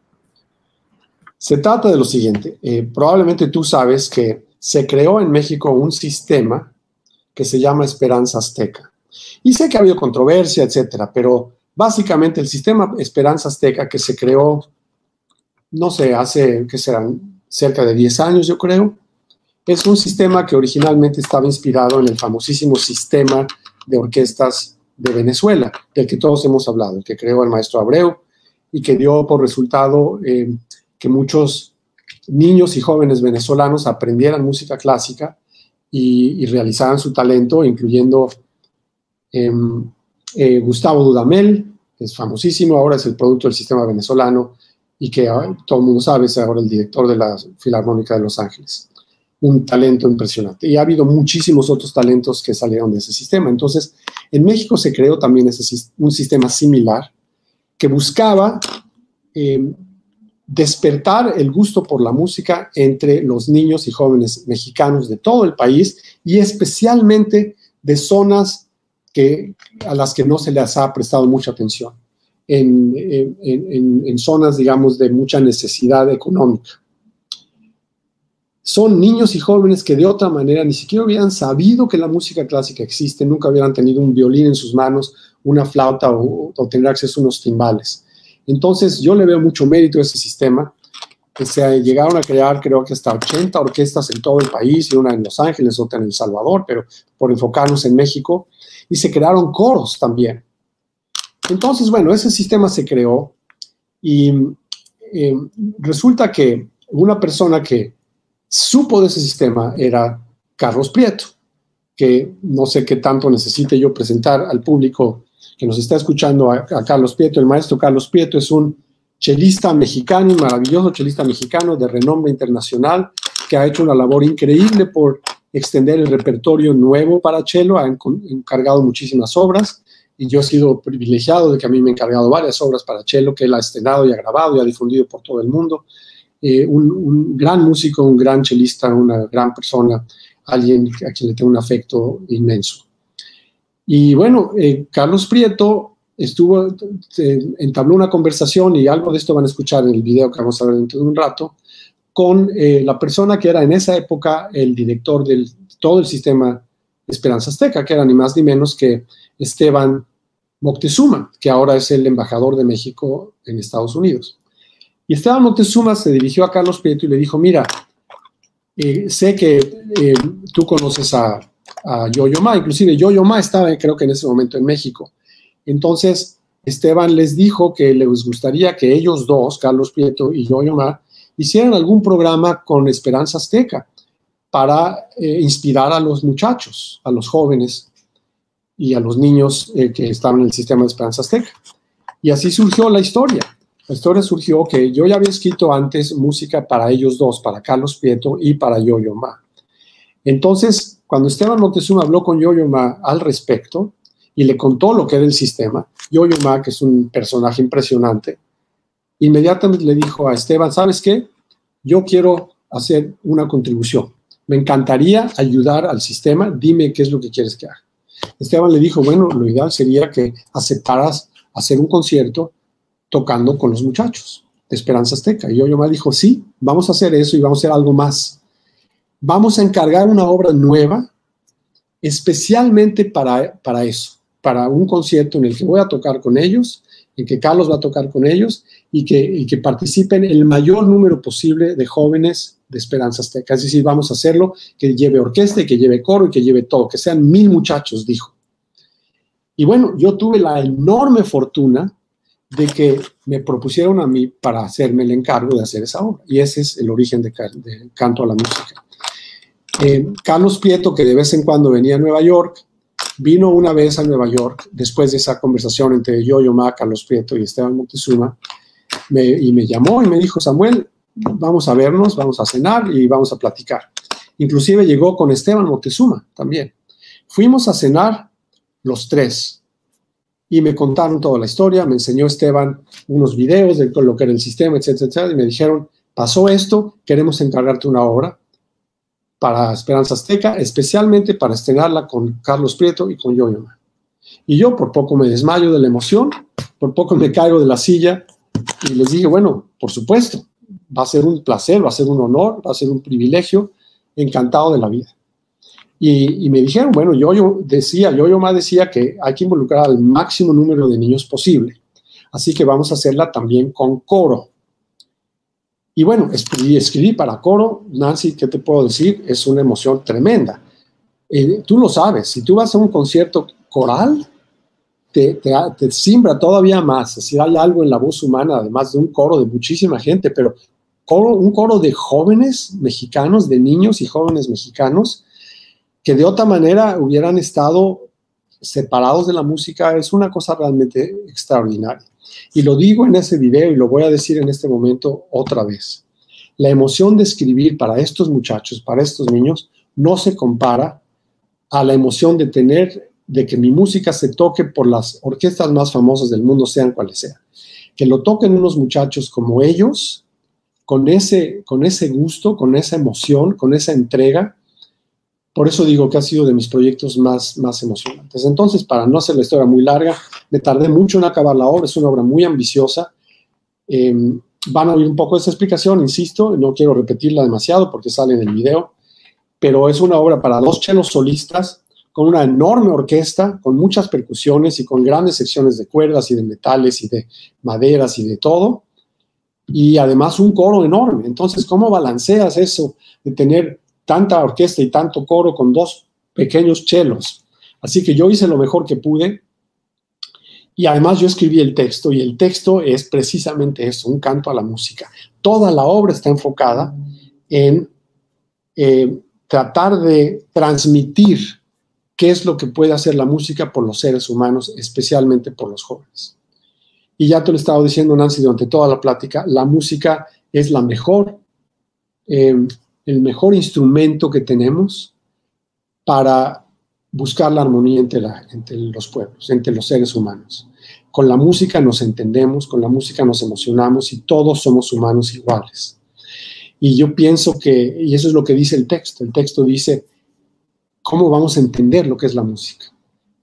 Se trata de lo siguiente, eh, probablemente tú sabes que se creó en México un sistema que se llama Esperanza Azteca. Y sé que ha habido controversia, etcétera, pero básicamente el sistema Esperanza Azteca que se creó, no sé, hace, que serán cerca de 10 años, yo creo, es un sistema que originalmente estaba inspirado en el famosísimo sistema de orquestas de Venezuela, del que todos hemos hablado, el que creó el maestro Abreu y que dio por resultado eh, que muchos niños y jóvenes venezolanos aprendieran música clásica y, realizaran su talento, incluyendo em, eh, Gustavo Dudamel, que es famosísimo, ahora es el producto del sistema venezolano y que ah, todo el mundo sabe, es ahora el director de la Filarmónica de Los Ángeles un talento impresionante. Y ha habido muchísimos otros talentos que salieron de ese sistema. Entonces, en México se creó también ese, un sistema similar que buscaba eh, despertar el gusto por la música entre los niños y jóvenes mexicanos de todo el país y especialmente de zonas que, a las que no se les ha prestado mucha atención, en, en zonas, digamos, de mucha necesidad económica son niños y jóvenes que de otra manera ni siquiera hubieran sabido que la música clásica existe, nunca hubieran tenido un violín en sus manos, una flauta o, tener acceso a unos timbales. Entonces yo le veo mucho mérito a ese sistema, que se llegaron a crear creo que hasta 80 orquestas en todo el país, y una en Los Ángeles, otra en El Salvador, pero por enfocarnos en México, y se crearon coros también. Entonces, bueno, ese sistema se creó y eh, resulta que una persona que supo de ese sistema era Carlos Prieto, que no sé qué tanto necesite yo presentar al público que nos está escuchando a, Carlos Prieto. El maestro Carlos Prieto es un chelista mexicano, un maravilloso chelista mexicano de renombre internacional, que ha hecho una labor increíble por extender el repertorio nuevo para chelo, ha encargado muchísimas obras y yo he sido privilegiado de que a mí me han encargado varias obras para chelo que él ha estrenado y ha grabado y ha difundido por todo el mundo. Eh, un, gran músico, un gran chelista, una gran persona, alguien a quien le tengo un afecto inmenso. Y bueno, eh, Carlos Prieto estuvo, entabló una conversación y algo de esto van a escuchar en el video que vamos a ver dentro de un rato, con eh, la persona que era en esa época el director del todo el sistema Esperanza Azteca, que era ni más ni menos que Esteban Moctezuma, que ahora es el embajador de México en Estados Unidos. Y Esteban Montezuma se dirigió a Carlos Prieto y le dijo, mira, eh, sé que eh, tú conoces a, a Yo-Yo Ma, inclusive Yo-Yo Ma estaba creo que en ese momento en México. Entonces, Esteban les dijo que les gustaría que ellos dos, Carlos Prieto y Yo-Yo Ma, hicieran algún programa con Esperanza Azteca para eh, inspirar a los muchachos, a los jóvenes y a los niños que estaban en el sistema de Esperanza Azteca. Y así surgió la historia. La historia surgió que yo ya había escrito antes música para ellos dos, para Carlos Prieto y para Yo-Yo Ma. Entonces, cuando Esteban Montezuma habló con Yo-Yo Ma al respecto y le contó lo que era el sistema, Yo-Yo Ma, que es un personaje impresionante, inmediatamente le dijo a Esteban, ¿sabes qué? Yo quiero hacer una contribución. Me encantaría ayudar al sistema. Dime qué es lo que quieres que haga. Esteban le dijo, bueno, lo ideal sería que aceptaras hacer un concierto tocando con los muchachos de Esperanza Azteca. Y yo me dijo, sí, vamos a hacer eso y vamos a hacer algo más. Vamos a encargar una obra nueva especialmente para, para eso, para un concierto en el que voy a tocar con ellos, en que Carlos va a tocar con ellos y que, que participen el mayor número posible de jóvenes de Esperanza Azteca. Es decir, vamos a hacerlo, que lleve orquesta y que lleve coro y que lleve todo, que sean mil muchachos, dijo. Y bueno, yo tuve la enorme fortuna de que me propusieron a mí para hacerme el encargo de hacer esa obra. Y ese es el origen de, Canto a la Música. Eh, Carlos Prieto, que de vez en cuando venía a Nueva York, vino una vez a Nueva York después de esa conversación entre yo, Ma, Carlos Prieto y Esteban Moctezuma, y me llamó y me dijo, Samuel, vamos a vernos, vamos a cenar y vamos a platicar. Inclusive llegó con Esteban Moctezuma también. Fuimos a cenar los tres y me contaron toda la historia, me enseñó Esteban unos videos de lo que era el sistema, etcétera, etcétera, y me dijeron, pasó esto, queremos encargarte una obra para Esperanza Azteca, especialmente para estrenarla con Carlos Prieto y con Yoyo. Y yo por poco me desmayo de la emoción, por poco me caigo de la silla y les dije, bueno, por supuesto, va a ser un placer, va a ser un honor, va a ser un privilegio, encantado de la vida. Y, me dijeron, bueno, yo, yo decía, yo, yo más decía que hay que involucrar al máximo número de niños posible. Así que vamos a hacerla también con coro. Y bueno, escribí, escribí para coro. Nancy, ¿qué te puedo decir? Es una emoción tremenda. Eh, tú lo sabes, si tú vas a un concierto coral, te, te, simbra todavía más. Si hay algo en la voz humana, además de un coro de muchísima gente, pero coro, un coro de jóvenes mexicanos, de niños y jóvenes mexicanos, que de otra manera hubieran estado separados de la música es una cosa realmente extraordinaria. Y lo digo en ese video y lo voy a decir en este momento otra vez. La emoción de escribir para estos muchachos, para estos niños, no se compara a la emoción de tener, de que mi música se toque por las orquestas más famosas del mundo, sean cuales sean. Que lo toquen unos muchachos como ellos, con ese, con ese gusto, con esa emoción, con esa entrega, por eso digo que ha sido de mis proyectos más, más emocionantes. Entonces, para no hacer la historia muy larga, me tardé mucho en acabar la obra, es una obra muy ambiciosa. Em, van a oír un poco de esta explicación, insisto, no quiero repetirla demasiado porque sale en el video, pero es una obra para dos chelos solistas, con una enorme orquesta, con muchas percusiones y con grandes secciones de cuerdas y de metales y de maderas y de todo, y además un coro enorme. Entonces, ¿cómo balanceas eso de tener tanta orquesta y tanto coro con dos pequeños chelos. Así que yo hice lo mejor que pude y además yo escribí el texto y el texto es precisamente eso, un canto a la música. Toda la obra está enfocada en eh, tratar de transmitir qué es lo que puede hacer la música por los seres humanos, especialmente por los jóvenes. Y ya te lo he estado diciendo, Nancy, durante toda la plática, la música es la mejor eh, el mejor instrumento que tenemos para buscar la armonía entre, los pueblos, entre los seres humanos. Con la música nos entendemos, con la música nos emocionamos y todos somos humanos iguales. Y yo pienso que, y eso es lo que dice el texto, el texto dice, ¿cómo vamos a entender lo que es la música?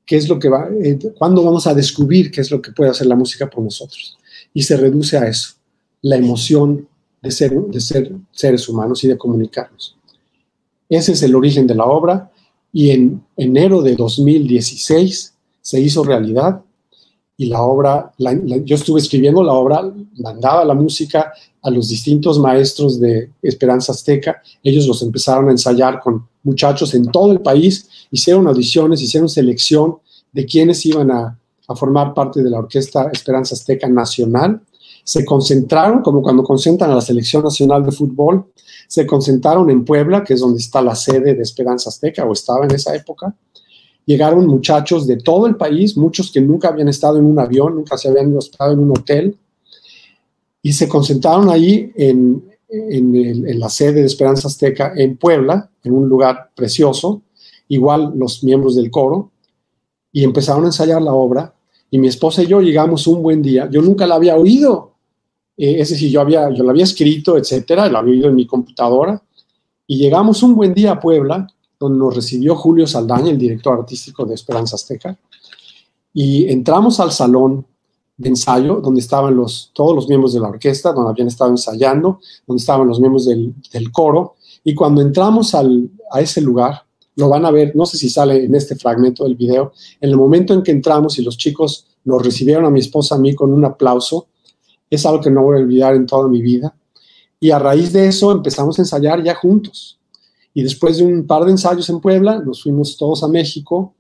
¿Qué es lo que va, eh, cuándo vamos a descubrir qué es lo que puede hacer la música por nosotros? Y se reduce a eso, la emoción de ser, de ser seres humanos y de comunicarnos. Ese es el origen de la obra y en enero de 2016 se hizo realidad y la obra, yo estuve escribiendo la obra, mandaba la música a los distintos maestros de Esperanza Azteca, ellos los empezaron a ensayar con muchachos en todo el país, hicieron audiciones, hicieron selección de quienes iban a, a formar parte de la Orquesta Esperanza Azteca Nacional se concentraron, como cuando concentran a la Selección Nacional de Fútbol, se concentraron en Puebla, que es donde está la sede de Esperanza Azteca, o estaba en esa época. Llegaron muchachos de todo el país, muchos que nunca habían estado en un avión, nunca se habían estado en un hotel, y se concentraron ahí en, en la sede de Esperanza Azteca en Puebla, en un lugar precioso, igual los miembros del coro, y empezaron a ensayar la obra. Y mi esposa y yo llegamos un buen día. Yo nunca la había oído, eh, es decir, yo, había, yo lo había escrito, etcétera, lo había oído en mi computadora, y llegamos un buen día a Puebla, donde nos recibió Julio Saldaña, el director artístico de Esperanza Azteca, y entramos al salón de ensayo, donde estaban los, todos los miembros de la orquesta, donde habían estado ensayando, donde estaban los miembros del, del coro, y cuando entramos al, a ese lugar, lo van a ver, no sé si sale en este fragmento del video, en el momento en que entramos y los chicos nos recibieron a mi esposa a mí con un aplauso, es algo que no voy a olvidar en toda mi vida. Y a raíz de eso empezamos a ensayar ya juntos. Y después de un par de ensayos en Puebla, nos fuimos todos a México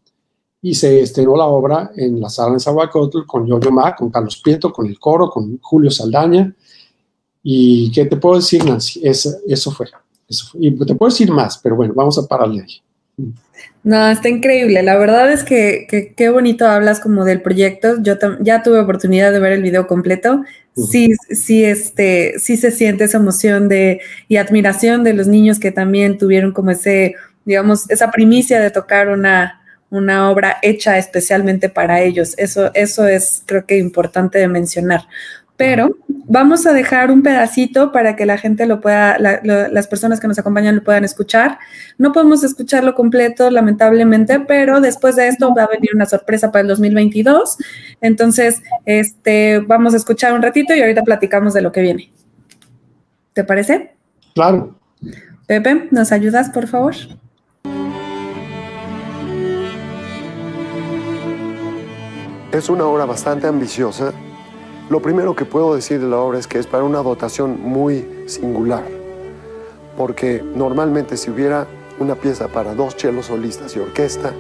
y se estrenó la obra en la sala en Zahuacotl con Yo-Yo Ma, con Carlos Prieto, con el coro, con Julio Saldaña. ¿Y qué te puedo decir, Nancy? Fue, eso fue. Y te puedo decir más, pero bueno, vamos a pararle ahí. No, está increíble. La verdad es que qué bonito hablas como del proyecto. Yo ya tuve oportunidad de ver el video completo. Sí, sí, este, sí se siente esa emoción de y admiración de los niños que también tuvieron como ese, digamos, esa primicia de tocar una, una obra hecha especialmente para ellos. Eso, eso es, creo que, importante de mencionar pero vamos a dejar un pedacito para que la gente lo pueda, las personas que nos acompañan lo puedan escuchar. No podemos escucharlo completo, lamentablemente, pero después de esto va a venir una sorpresa para el 2022. Entonces, este, vamos a escuchar un ratito y ahorita platicamos de lo que viene. ¿Te parece? Claro. Pepe, ¿nos ayudas, por favor? Es una obra bastante ambiciosa lo primero que puedo decir de la obra es que es para una dotación muy singular, porque normalmente si hubiera una pieza para dos chelos solistas y orquesta,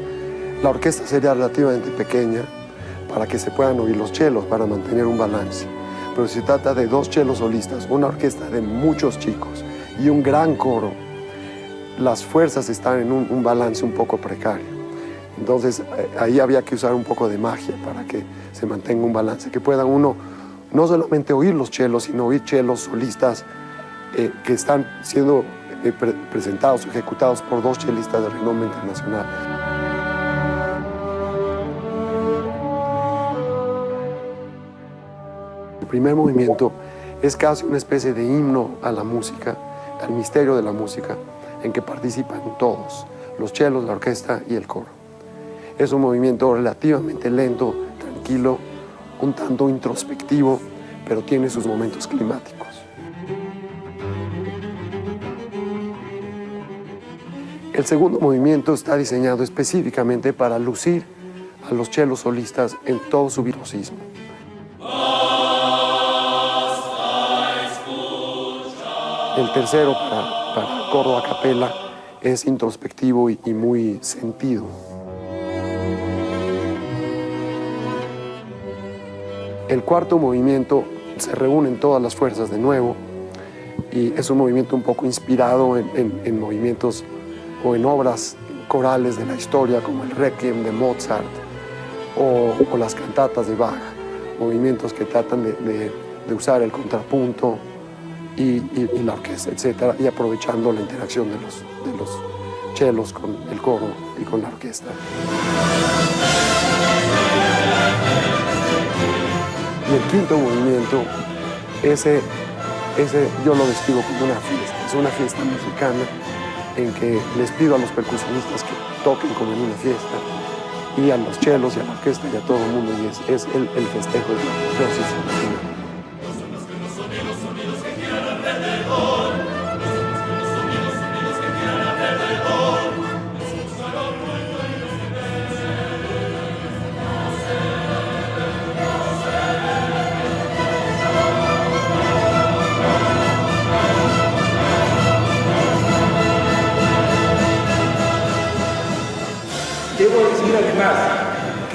la orquesta sería relativamente pequeña para que se puedan oír los chelos, para mantener un balance. Pero se trata de dos chelos solistas, una orquesta de muchos chicos y un gran coro, las fuerzas están en un, un balance un poco precario. Entonces eh, ahí había que usar un poco de magia para que se mantenga un balance, que pueda uno no solamente oír los chelos, sino oír chelos solistas eh, que están siendo eh, presentados, ejecutados por dos chelistas de renombre internacional. El primer movimiento es casi una especie de himno a la música, al misterio de la música, en que participan todos, los chelos, la orquesta y el coro. Es un movimiento relativamente lento, tranquilo, un tanto introspectivo, pero tiene sus momentos climáticos. El segundo movimiento está diseñado específicamente para lucir a los chelos solistas en todo su virtuosismo. El tercero, para, coro a capela, es introspectivo y muy sentido. El cuarto movimiento se reúnen todas las fuerzas de nuevo y es un movimiento un poco inspirado en, movimientos o en obras corales de la historia como el Requiem de Mozart o, las cantatas de Bach, movimientos que tratan de, usar el contrapunto y, la orquesta, etc. y aprovechando la interacción de los, de los chelos con el coro y con la orquesta. Y el quinto movimiento, ese, ese yo lo describo como una fiesta, es una fiesta mexicana en que les pido a los percusionistas que toquen como en una fiesta y a los chelos y a la orquesta y a todo el mundo y es, el festejo de la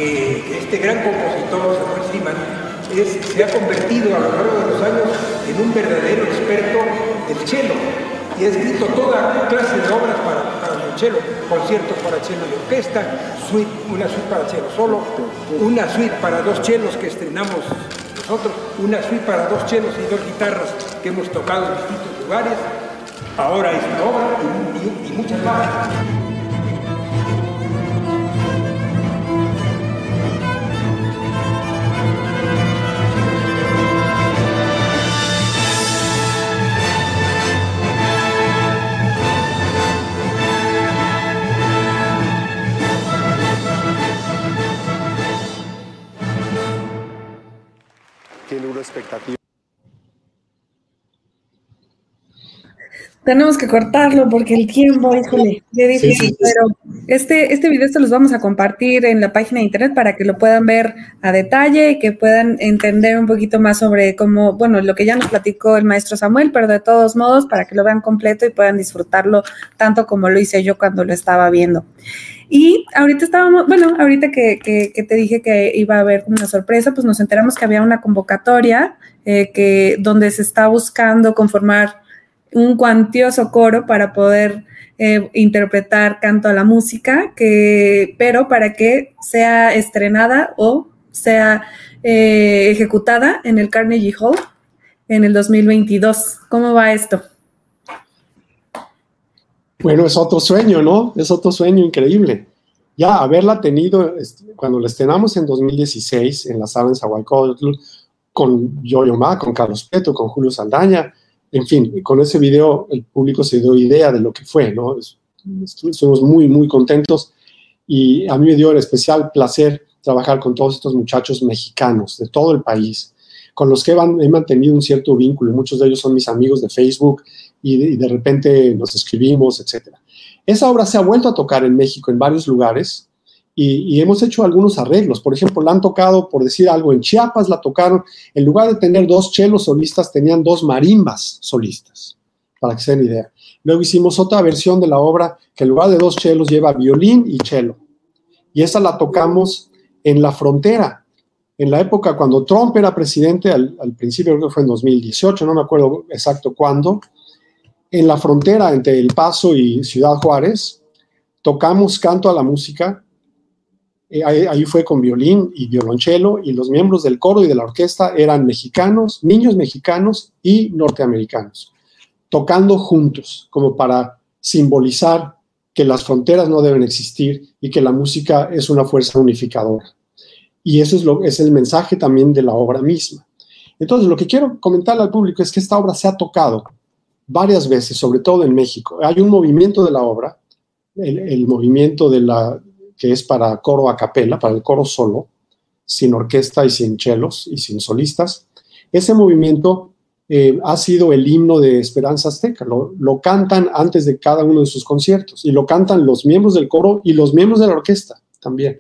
que, este gran compositor, Samuel Siman, se ha convertido a lo largo de los años en un verdadero experto del cello. Y ha escrito toda clase de obras para, el cello, conciertos para cello y orquesta, suite, una suite para cello solo, una suite para dos chelos que estrenamos nosotros, una suite para dos chelos y dos guitarras que hemos tocado en distintos lugares, ahora es una obra y muchas más. expectativa. Tenemos que cortarlo porque el tiempo, híjole, qué difícil. Pero este, este video se los vamos a compartir en la página de internet para que lo puedan ver a detalle y que puedan entender un poquito más sobre cómo, bueno, lo que ya nos platicó el maestro Samuel, pero de todos modos para que lo vean completo y puedan disfrutarlo tanto como lo hice yo cuando lo estaba viendo. Y ahorita estábamos, bueno, ahorita que, que, te dije que iba a haber una sorpresa, pues nos enteramos que había una convocatoria eh, que, donde se está buscando conformar un cuantioso coro para poder eh, interpretar canto a la música, que, pero para que sea estrenada o sea eh, ejecutada en el Carnegie Hall en el 2022. ¿Cómo va esto? Bueno, es otro sueño, ¿no? Es otro sueño increíble. Ya haberla tenido, este, cuando la estrenamos en 2016 en la sala en Zahualcóyotl, con Yo-Yo Ma, con Carlos Peto, con Julio Saldaña, en fin, con ese video el público se dio idea de lo que fue, ¿no? Estuvimos muy, muy contentos y a mí me dio el especial placer trabajar con todos estos muchachos mexicanos de todo el país, con los que he mantenido un cierto vínculo. Muchos de ellos son mis amigos de Facebook y de, repente nos escribimos, etc. Esa obra se ha vuelto a tocar en México en varios lugares y, hemos hecho algunos arreglos. Por ejemplo, la han tocado, por decir algo, en Chiapas la tocaron, en lugar de tener dos chelos solistas, tenían dos marimbas solistas, para que se den idea. Luego hicimos otra versión de la obra que en lugar de dos chelos lleva violín y chelo. Y esa la tocamos en la frontera. En la época cuando Trump era presidente, al, al principio creo que fue en 2018, no me acuerdo exacto cuándo, en la frontera entre El Paso y Ciudad Juárez, tocamos canto a la música eh, ahí, fue con violín y violonchelo y los miembros del coro y de la orquesta eran mexicanos, niños mexicanos y norteamericanos, tocando juntos como para simbolizar que las fronteras no deben existir y que la música es una fuerza unificadora. Y eso es, lo, es el mensaje también de la obra misma. Entonces, lo que quiero comentarle al público es que esta obra se ha tocado varias veces, sobre todo en México. Hay un movimiento de la obra, el movimiento de la, que es para coro a capela, para el coro solo, sin orquesta y sin chelos y sin solistas. Ese movimiento eh, ha sido el himno de Esperanza Azteca. Lo, cantan antes de cada uno de sus conciertos y lo cantan los miembros del coro y los miembros de la orquesta también.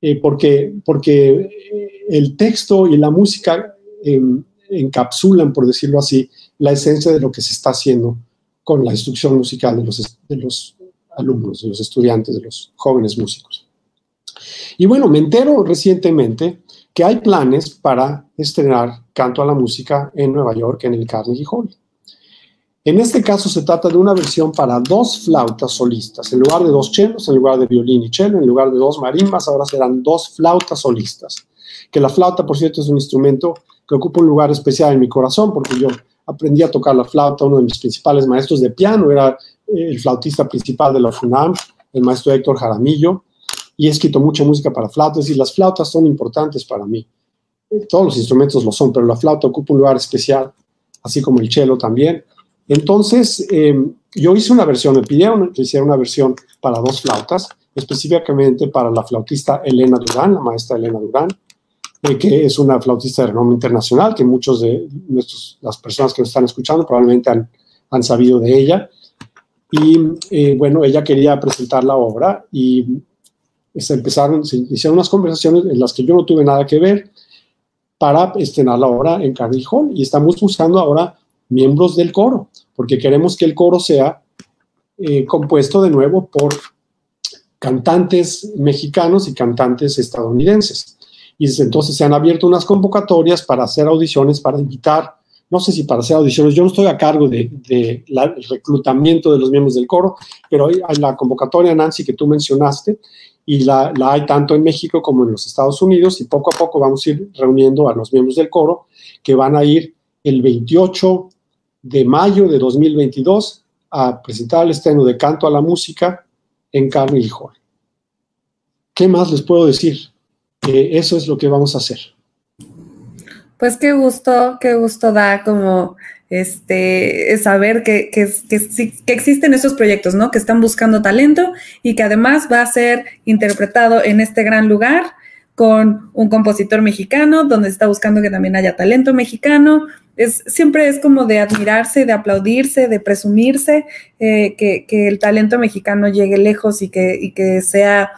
Eh, porque, porque eh, el texto y la música em, encapsulan, por decirlo así, la esencia de lo que se está haciendo con la instrucción musical de los alumnos, de los estudiantes, de los jóvenes músicos. Y bueno, me entero recientemente que hay planes para estrenar Canto a la Música en Nueva York, en el Carnegie Hall. En este caso se trata de una versión para dos flautas solistas. En lugar de dos chelos, en lugar de violín y chelo, en lugar de dos marimbas, ahora serán dos flautas solistas. Que la flauta, por cierto, es un instrumento que ocupa un lugar especial en mi corazón, porque yo aprendí a tocar la flauta, uno de mis principales maestros de piano era el flautista principal de la FUNAM, el maestro Héctor Jaramillo, y he escrito mucha música para flautas y las flautas son importantes para mí. Todos los instrumentos lo son, pero la flauta ocupa un lugar especial, así como el cello también. Entonces, em, yo hice una versión, me pidieron que hiciera una versión para dos flautas, específicamente para la flautista Elena Durán, la maestra Elena Durán, eh, que es una flautista de renombre internacional, que muchos de nuestros, las personas que nos están escuchando probablemente han sabido de ella. Y eh, bueno, ella quería presentar la obra y se empezaron, se hicieron unas conversaciones en las que yo no tuve nada que ver para estrenar la obra en Carnegie y estamos buscando ahora miembros del coro, porque queremos que el coro sea eh, compuesto de nuevo por cantantes mexicanos y cantantes estadounidenses. Y desde entonces se han abierto unas convocatorias para hacer audiciones, para invitar no sé si para hacer audiciones, yo no estoy a cargo del de, reclutamiento de los miembros del coro, pero hay, la convocatoria, Nancy, que tú mencionaste, y la, hay tanto en México como en los Estados Unidos, y poco a poco vamos a ir reuniendo a los miembros del coro, que van a ir el 28 de mayo de 2022 a presentar el estreno de Canto a la Música en Carnegie Hall. ¿Qué más les puedo decir? Que eso es lo que vamos a hacer. Pues qué gusto, qué gusto da como este saber que, que, que, existen estos proyectos, ¿no? Que están buscando talento y que además va a ser interpretado en este gran lugar con un compositor mexicano, donde se está buscando que también haya talento mexicano es, siempre es como de admirarse, de aplaudirse, de presumirse eh, que, el talento mexicano llegue lejos y que, y que sea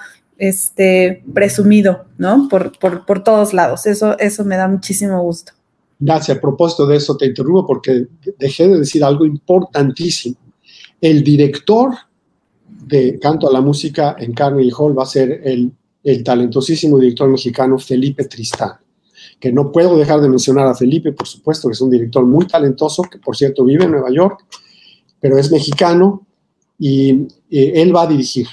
este, presumido, ¿no? Por, por, todos lados. Eso, eso me da muchísimo gusto. Gracias. A propósito de eso, te interrumpo porque dejé de decir algo importantísimo. El director de Canto a la Música en Carnegie Hall va a ser el, el talentosísimo director mexicano Felipe Tristán que no puedo dejar de mencionar a Felipe, por supuesto, que es un director muy talentoso, que por cierto vive en Nueva York, pero es mexicano y él va a dirigir.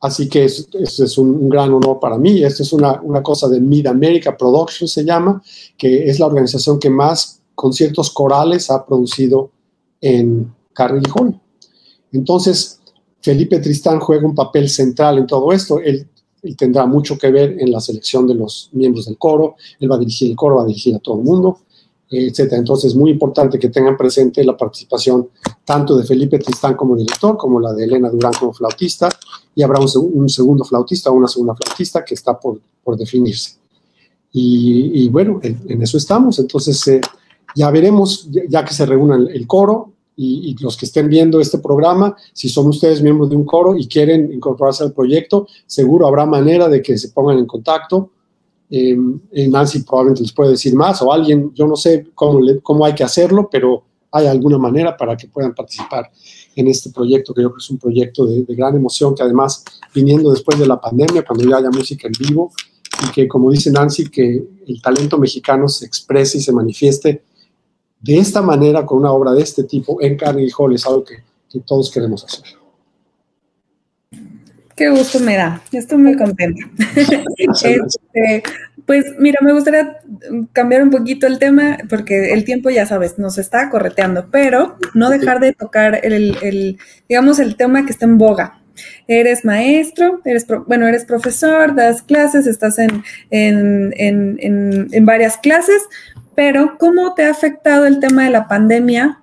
Así que eso es, un, gran honor para mí. Esto es una, una cosa de Mid America Productions, se llama, que es la organización que más conciertos corales ha producido en Carnegie. Entonces, Felipe Tristán juega un papel central en todo esto. Él tendrá mucho que ver en la selección de los miembros del coro, él va a dirigir el coro, va a dirigir a todo el mundo, etc. Entonces es muy importante que tengan presente la participación tanto de Felipe Tristán como director, como la de Elena Durán como flautista, y habrá un, segundo flautista o una segunda flautista que está por, definirse. Y, bueno, en, eso estamos. Entonces eh, ya veremos, ya, que se reúna el coro, y, los que estén viendo este programa, si son ustedes miembros de un coro y quieren incorporarse al proyecto, seguro habrá manera de que se pongan en contacto. Eh, Nancy probablemente les puede decir más o alguien, yo no sé cómo, cómo hay que hacerlo, pero hay alguna manera para que puedan participar en este proyecto, que yo creo que es un proyecto de, gran emoción, que además, viniendo después de la pandemia, cuando ya haya música en vivo, y que, como dice Nancy, que el talento mexicano se exprese y se manifieste de esta manera, con una obra de este tipo en Carnegie Hall, es algo que, todos queremos hacer. Qué gusto me da, estoy muy contenta. (laughs) Este, pues mira, me gustaría cambiar un poquito el tema porque el tiempo, ya sabes, nos está correteando, pero no dejar de tocar el, digamos, el tema que está en boga. Eres maestro, eres bueno, eres profesor, das clases, estás en, en, en, en varias clases, pero ¿cómo te ha afectado el tema de la pandemia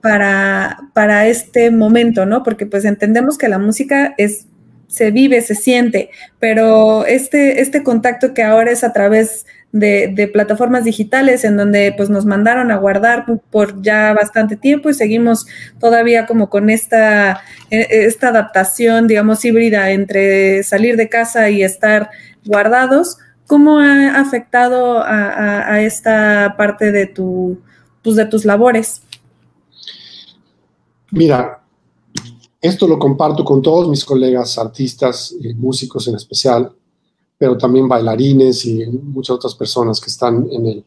para, para este momento, no? Porque pues entendemos que la música es, se vive, se siente, pero este, este contacto que ahora es a través de, plataformas digitales en donde pues nos mandaron a guardar por ya bastante tiempo y seguimos todavía como con esta, e, esta adaptación, digamos, híbrida entre salir de casa y estar guardados. ¿Cómo ha afectado a, esta parte de, tu, pues, de tus labores? Mira, esto lo comparto con todos mis colegas artistas, y músicos en especial, pero también bailarines y muchas otras personas que están en el,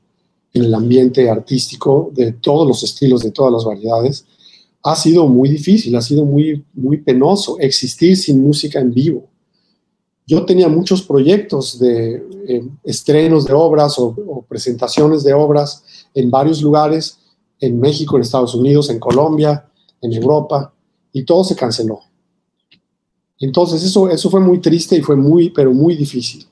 en el ambiente artístico de todos los estilos, de todas las variedades. Ha sido muy difícil, ha sido muy, muy penoso existir sin música en vivo yo tenía muchos proyectos de eh, estrenos de obras o, presentaciones de obras en varios lugares, en México, en Estados Unidos, en Colombia, en Europa, y todo se canceló. Entonces eso, eso fue muy triste y fue muy, pero muy difícil.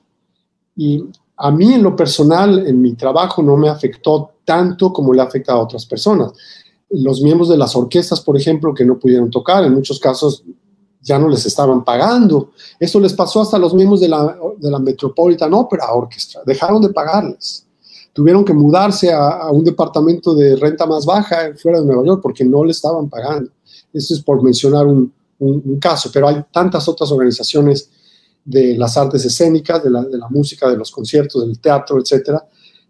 Y a mí en lo personal, en mi trabajo, no me afectó tanto como le ha afectado a otras personas. Los miembros de las orquestas, por ejemplo, que no pudieron tocar, en muchos casos ya no les estaban pagando. Esto les pasó hasta los miembros de la, de la Metropolitan Opera Orchestra. Dejaron de pagarles. Tuvieron que mudarse a, un departamento de renta más baja fuera de Nueva York porque no le estaban pagando. Esto es por mencionar un, caso, pero hay tantas otras organizaciones de las artes escénicas, de la, de la música, de los conciertos, del teatro, etcétera,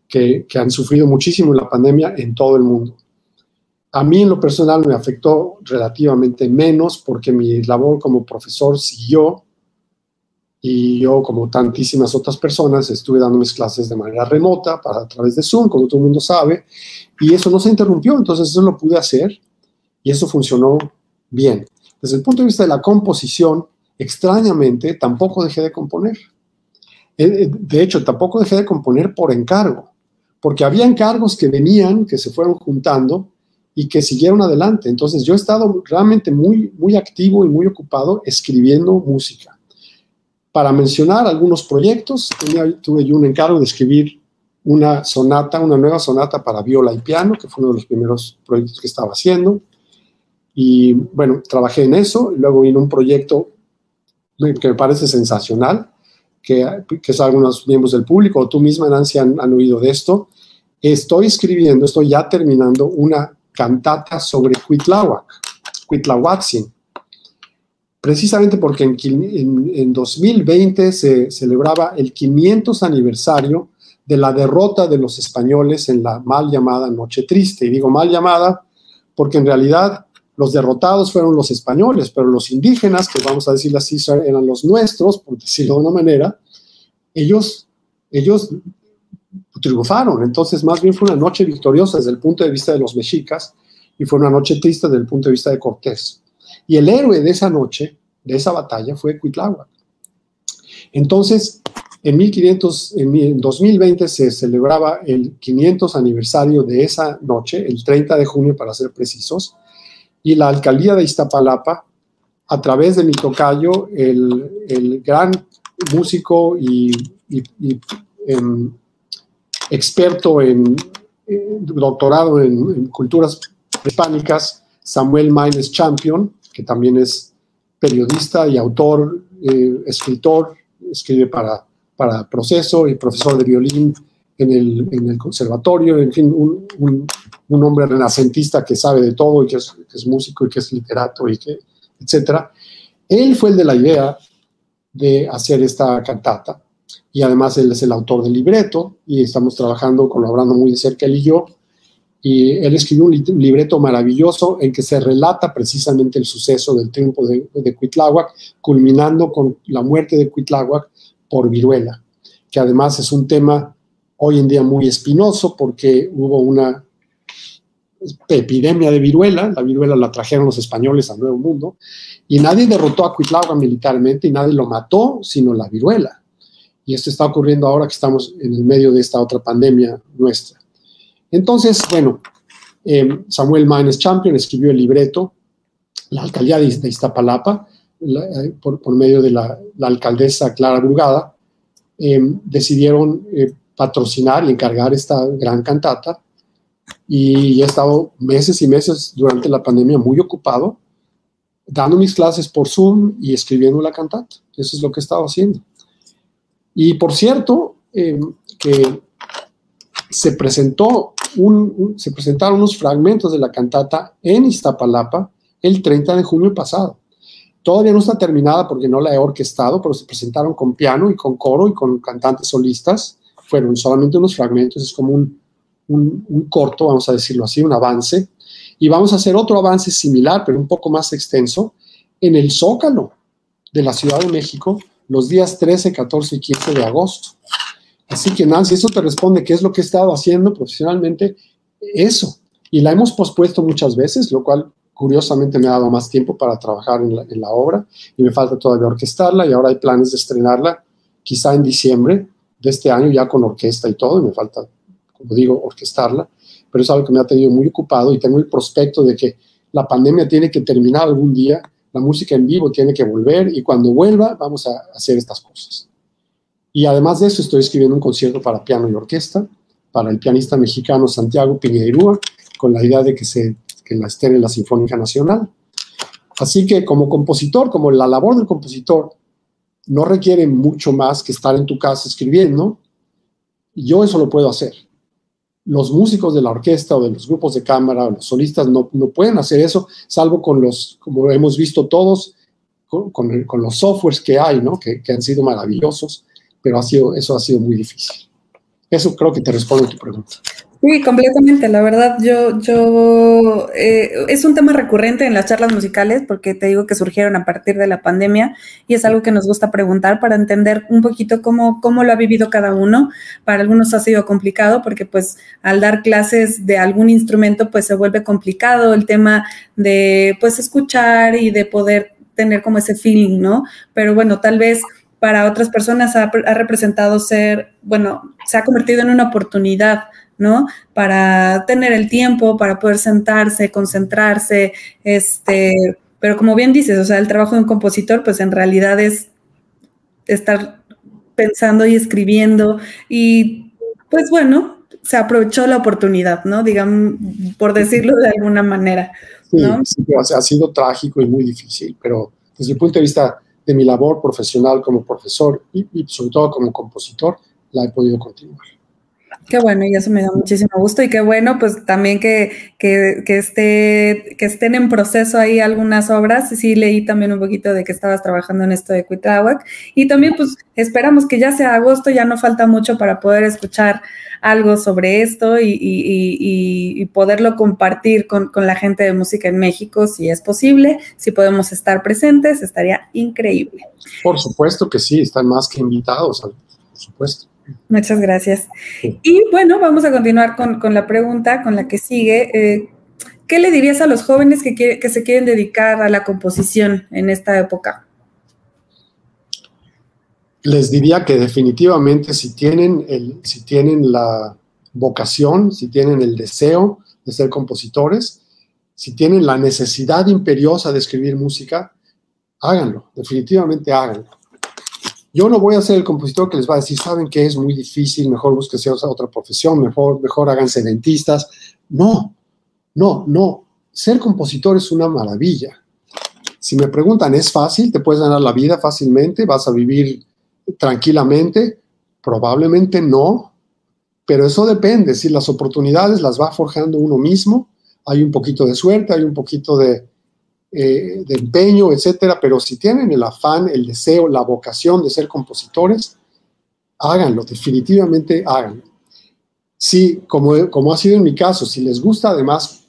que, que han sufrido muchísimo la pandemia en todo el mundo. A mí en lo personal me afectó relativamente menos porque mi labor como profesor siguió y yo, como tantísimas otras personas, estuve dando mis clases de manera remota para, a través de Zoom, como todo el mundo sabe, y eso no se interrumpió, entonces eso lo pude hacer y eso funcionó bien. Desde el punto de vista de la composición, extrañamente, tampoco dejé de componer. Eh, eh, de hecho, tampoco dejé de componer por encargo, porque había encargos que venían, que se fueron juntando, y que siguieron adelante. Entonces yo he estado realmente muy, muy activo y muy ocupado escribiendo música. Para mencionar algunos proyectos, tuve yo un encargo de escribir una sonata, una nueva sonata para viola y piano, que fue uno de los primeros proyectos que estaba haciendo. Y bueno, trabajé en eso. Luego vino un proyecto que me parece sensacional, que, que algunos miembros del público o tú misma, Nancy, han, han oído de esto, estoy escribiendo, estoy ya terminando una cantata sobre Cuitláhuac, Cuitlahuatzin, precisamente porque en, en, 2020 se celebraba el 500 aniversario de la derrota de los españoles en la mal llamada Noche Triste. Y digo mal llamada porque en realidad los derrotados fueron los españoles, pero los indígenas, que vamos a decirlo así, eran los nuestros, por decirlo de una manera, ellos, ellos triunfaron. Entonces, más bien fue una noche victoriosa desde el punto de vista de los mexicas y fue una noche triste desde el punto de vista de Cortés. Y el héroe de esa noche, de esa batalla, fue Cuitláhuac. Entonces, en, 1500, en 2020 se celebraba el 500 aniversario de esa noche, el 30 de junio para ser precisos, y la alcaldía de Iztapalapa, a través de mi tocayo, el, gran músico y, em, experto en, doctorado en, culturas hispánicas, Samuel Miles Champion, que también es periodista y autor, eh, escritor, escribe para, para Proceso y profesor de violín en el, en el conservatorio, en fin, un, un, hombre renacentista que sabe de todo y que es, que es, músico y que es literato y que, etcétera. Él fue el de la idea de hacer esta cantata y además él es el autor del libreto y estamos trabajando, colaborando muy de cerca él y yo y él escribió un libreto maravilloso en que se relata precisamente el suceso del triunfo de, de Cuitláhuac, culminando con la muerte de Cuitláhuac por viruela, que además es un tema hoy en día muy espinoso porque hubo una epidemia de viruela, la viruela la trajeron los españoles al Nuevo Mundo, y nadie derrotó a Cuitláhuac militarmente y nadie lo mató, sino la viruela. Y esto está ocurriendo ahora que estamos en el medio de esta otra pandemia nuestra. Entonces, bueno, eh, Samuel Manes Champion escribió el libreto, la alcaldía de, Iztapalapa, eh, por, medio de la, alcaldesa Clara Brugada, eh, decidieron patrocinar y encargar esta gran cantata. Y he estado meses y meses durante la pandemia muy ocupado, dando mis clases por Zoom y escribiendo la cantata. Eso es lo que he estado haciendo. Y por cierto, que se presentó se presentaron unos fragmentos de la cantata en Iztapalapa el 30 de junio pasado. Todavía no está terminada porque no la he orquestado, pero se presentaron con piano y con coro y con cantantes solistas. Fueron solamente unos fragmentos, es como un, un corto, vamos a decirlo así, un avance. Y vamos a hacer otro avance similar, pero un poco más extenso, en el Zócalo de la Ciudad de México los días 13, 14 y 15 de agosto. Así que Nancy, eso te responde qué es lo que he estado haciendo profesionalmente, eso. Y la hemos pospuesto muchas veces, lo cual curiosamente me ha dado más tiempo para trabajar en la, obra y me falta todavía orquestarla y ahora hay planes de estrenarla quizá en diciembre de este año ya con orquesta y todo me falta, como digo, orquestarla, pero es algo que me ha tenido muy ocupado y tengo el prospecto de que la pandemia tiene que terminar algún día, la música en vivo tiene que volver y cuando vuelva vamos a hacer estas cosas. Y además de eso, estoy escribiendo un concierto para piano y orquesta para el pianista mexicano Santiago Piñeirúa, con la idea de que, se, que la esté en la Sinfónica Nacional. Así que como compositor, como la labor del compositor no requiere mucho más que estar en tu casa escribiendo, yo eso lo puedo hacer. Los músicos de la orquesta o de los grupos de cámara o los solistas no, no pueden hacer eso, salvo con los, como hemos visto todos, con, con, los softwares que hay, ¿no? que, que han sido maravillosos pero ha sido, eso ha sido muy difícil. Eso creo que te responde a tu pregunta. Sí, completamente. La verdad, yo, yo, eh, es un tema recurrente en las charlas musicales porque te digo que surgieron a partir de la pandemia y es algo que nos gusta preguntar para entender un poquito cómo, cómo lo ha vivido cada uno. Para algunos ha sido complicado porque pues al dar clases de algún instrumento pues se vuelve complicado el tema de pues escuchar y de poder tener como ese feeling, ¿no? Pero bueno, tal vez para otras personas ha, representado ser, bueno, se ha convertido en una oportunidad, ¿no? Para tener el tiempo, para poder sentarse, concentrarse, este, pero como bien dices, o sea, el trabajo de un compositor, pues en realidad es estar pensando y escribiendo y pues bueno, se aprovechó la oportunidad, ¿no? Digamos, por decirlo de alguna manera. ¿no? Sí, ha sido trágico y muy difícil, pero desde el punto de vista de mi labor profesional como profesor y, sobre todo como compositor, la he podido continuar. Qué bueno, y eso me da muchísimo gusto. Y qué bueno, pues también que, que, que, esté, que estén en proceso ahí algunas obras. Sí, leí también un poquito de que estabas trabajando en esto de Cuitláhuac. Y también, pues, esperamos que ya sea agosto, ya no falta mucho para poder escuchar algo sobre esto y, y, y poderlo compartir con, con, la gente de música en México, si es posible. Si podemos estar presentes, estaría increíble. Por supuesto que sí, están más que invitados, por supuesto. Muchas gracias. Y bueno, vamos a continuar con, con la pregunta, con la que sigue. Eh, ¿Qué le dirías a los jóvenes que, que se quieren dedicar a la composición en esta época? Les diría que definitivamente si tienen, el, si tienen la vocación, si tienen el deseo de ser compositores, si tienen la necesidad imperiosa de escribir música, háganlo, definitivamente háganlo yo no voy a ser el compositor que les va a decir, saben que es muy difícil, mejor búsquense otra profesión, mejor, mejor háganse dentistas. No, no, no. Ser compositor es una maravilla. Si me preguntan, ¿es fácil? ¿Te puedes ganar la vida fácilmente? ¿Vas a vivir tranquilamente? Probablemente no, pero eso depende. Si las oportunidades las va forjando uno mismo, hay un poquito de suerte, hay un poquito de, eh, de empeño, etcétera, pero si tienen el afán, el deseo, la vocación de ser compositores, háganlo, definitivamente háganlo. Sí, como, como ha sido en mi caso, si les gusta además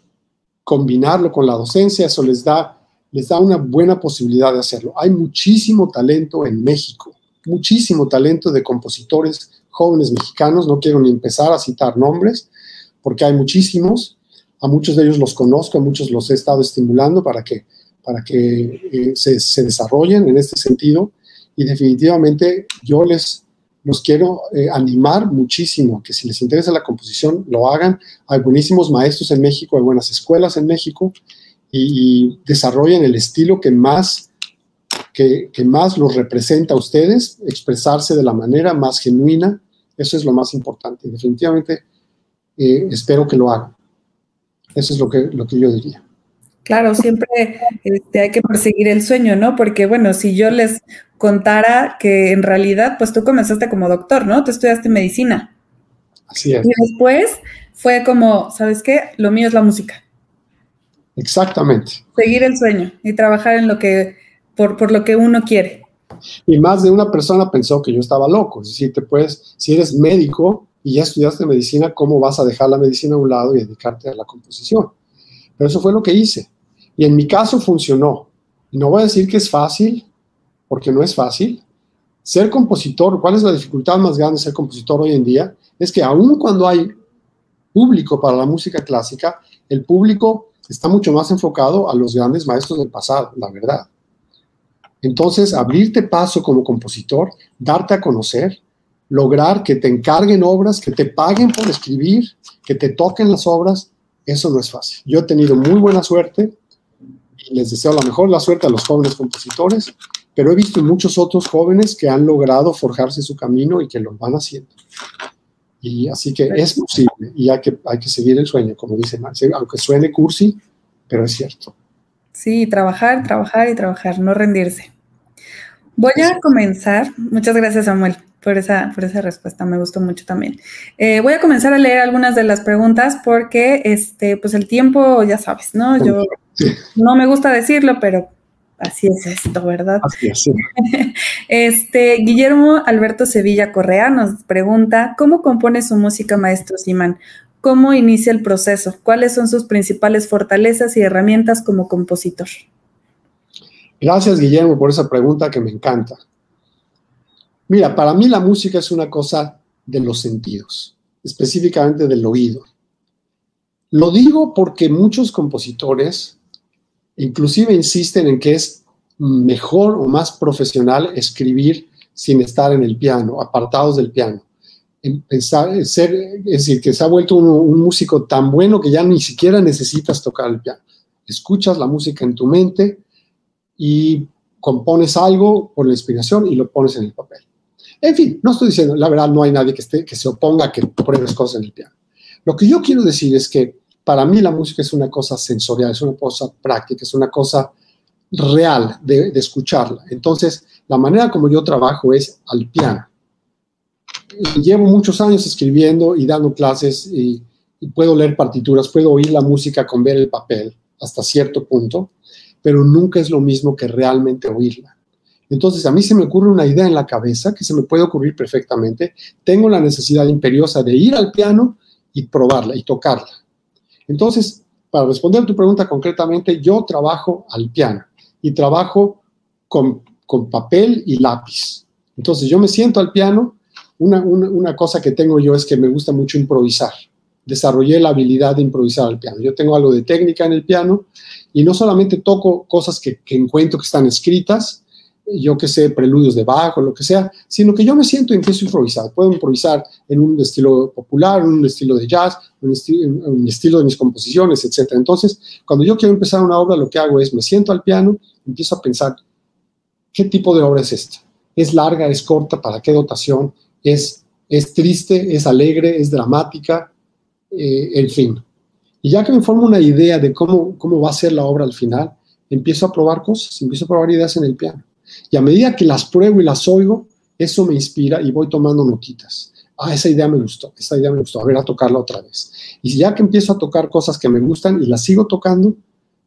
combinarlo con la docencia, eso les da, les da una buena posibilidad de hacerlo. Hay muchísimo talento en México, muchísimo talento de compositores jóvenes mexicanos, no quiero ni empezar a citar nombres, porque hay muchísimos, a muchos de ellos los conozco, a muchos los he estado estimulando para que, para que eh, se, desarrollen en este sentido. Y definitivamente yo les los quiero eh, animar muchísimo, que si les interesa la composición, lo hagan. Hay buenísimos maestros en México, hay buenas escuelas en México y, desarrollen el estilo que más, que más los representa a ustedes, expresarse de la manera más genuina. Eso es lo más importante. Definitivamente eh, espero que lo hagan. Eso es lo que, lo que yo diría. Claro, siempre este, hay que perseguir el sueño, ¿no? Porque, bueno, si yo les contara que en realidad, pues tú comenzaste como doctor, ¿no? Tú estudiaste medicina. Así es. Y después fue como, ¿sabes qué? Lo mío es la música. Exactamente. Seguir el sueño y trabajar en lo que, por, por lo que uno quiere. Y más de una persona pensó que yo estaba loco. Si te puedes, si eres médico, y ya estudiaste medicina, ¿cómo vas a dejar la medicina a un lado y dedicarte a la composición? Pero eso fue lo que hice. Y en mi caso funcionó. No voy a decir que es fácil, porque no es fácil. Ser compositor, ¿cuál es la dificultad más grande de ser compositor hoy en día? Es que aun cuando hay público para la música clásica, el público está mucho más enfocado a los grandes maestros del pasado, la verdad. Entonces, abrirte paso como compositor, darte a conocer, lograr que te encarguen obras, que te paguen por escribir, que te toquen las obras, eso no es fácil. Yo he tenido muy buena suerte y les deseo la mejor la suerte a los jóvenes compositores, pero he visto muchos otros jóvenes que han logrado forjarse su camino y que lo van haciendo. Y así que es posible y hay que, hay que seguir el sueño, como dice Max, aunque suene cursi, pero es cierto. Sí, trabajar, trabajar y trabajar, no rendirse. Voy a comenzar. Muchas gracias, Samuel por esa, por esa respuesta, me gustó mucho también. Eh, voy a comenzar a leer algunas de las preguntas porque, este, pues el tiempo, ya sabes, ¿no? Yo no me gusta decirlo, pero así es esto, ¿verdad? Así es. Sí. (laughs) Este, Guillermo Alberto Sevilla Correa nos pregunta, ¿cómo compone su música, maestro Simán? ¿Cómo inicia el proceso? ¿Cuáles son sus principales fortalezas y herramientas como compositor? Gracias, Guillermo, por esa pregunta que me encanta. Mira, para mí la música es una cosa de los sentidos, específicamente del oído. Lo digo porque muchos compositores inclusive insisten en que es mejor o más profesional escribir sin estar en el piano, apartados del piano. Pensar, ser, es decir, que se ha vuelto un músico tan bueno que ya ni siquiera necesitas tocar el piano. Escuchas la música en tu mente y compones algo por la inspiración y lo pones en el papel. En fin, no estoy diciendo, la verdad, no hay nadie que, esté, que se oponga a que pruebes cosas en el piano. Lo que yo quiero decir es que para mí la música es una cosa sensorial, es una cosa práctica, es una cosa real de, escucharla. Entonces, la manera como yo trabajo es al piano. llevo muchos años escribiendo y dando clases y, y puedo leer partituras, puedo oír la música con ver el papel hasta cierto punto, pero nunca es lo mismo que realmente oírla. Entonces, a mí se me ocurre una idea en la cabeza que se me puede ocurrir perfectamente. Tengo la necesidad imperiosa de ir al piano y probarla y tocarla. Entonces, para responder a tu pregunta concretamente, yo trabajo al piano y trabajo con, papel y lápiz. Entonces, yo me siento al piano. Una, una, cosa que tengo yo es que me gusta mucho improvisar. Desarrollé la habilidad de improvisar al piano. Yo tengo algo de técnica en el piano y no solamente toco cosas que encuentro que están escritas, yo que sé, preludios de bajo, lo que sea, sino que yo me siento y empiezo a improvisar. Puedo improvisar en un estilo popular, en un estilo de jazz, en un estilo de mis composiciones, etc. Entonces, cuando yo quiero empezar una obra, lo que hago es me siento al piano, empiezo a pensar, ¿qué tipo de obra es esta? ¿Es larga, es corta? ¿Para qué dotación? ¿Es, es triste? ¿Es alegre? ¿Es dramática? Eh, en fin. Y ya que me formo una idea de cómo, cómo va a ser la obra al final, empiezo a probar cosas, empiezo a probar ideas en el piano. Y a medida que las pruebo y las oigo, eso me inspira y voy tomando notitas. Ah, esa idea me gustó, esa idea me gustó, a ver a tocarla otra vez. Y ya que empiezo a tocar cosas que me gustan y las sigo tocando,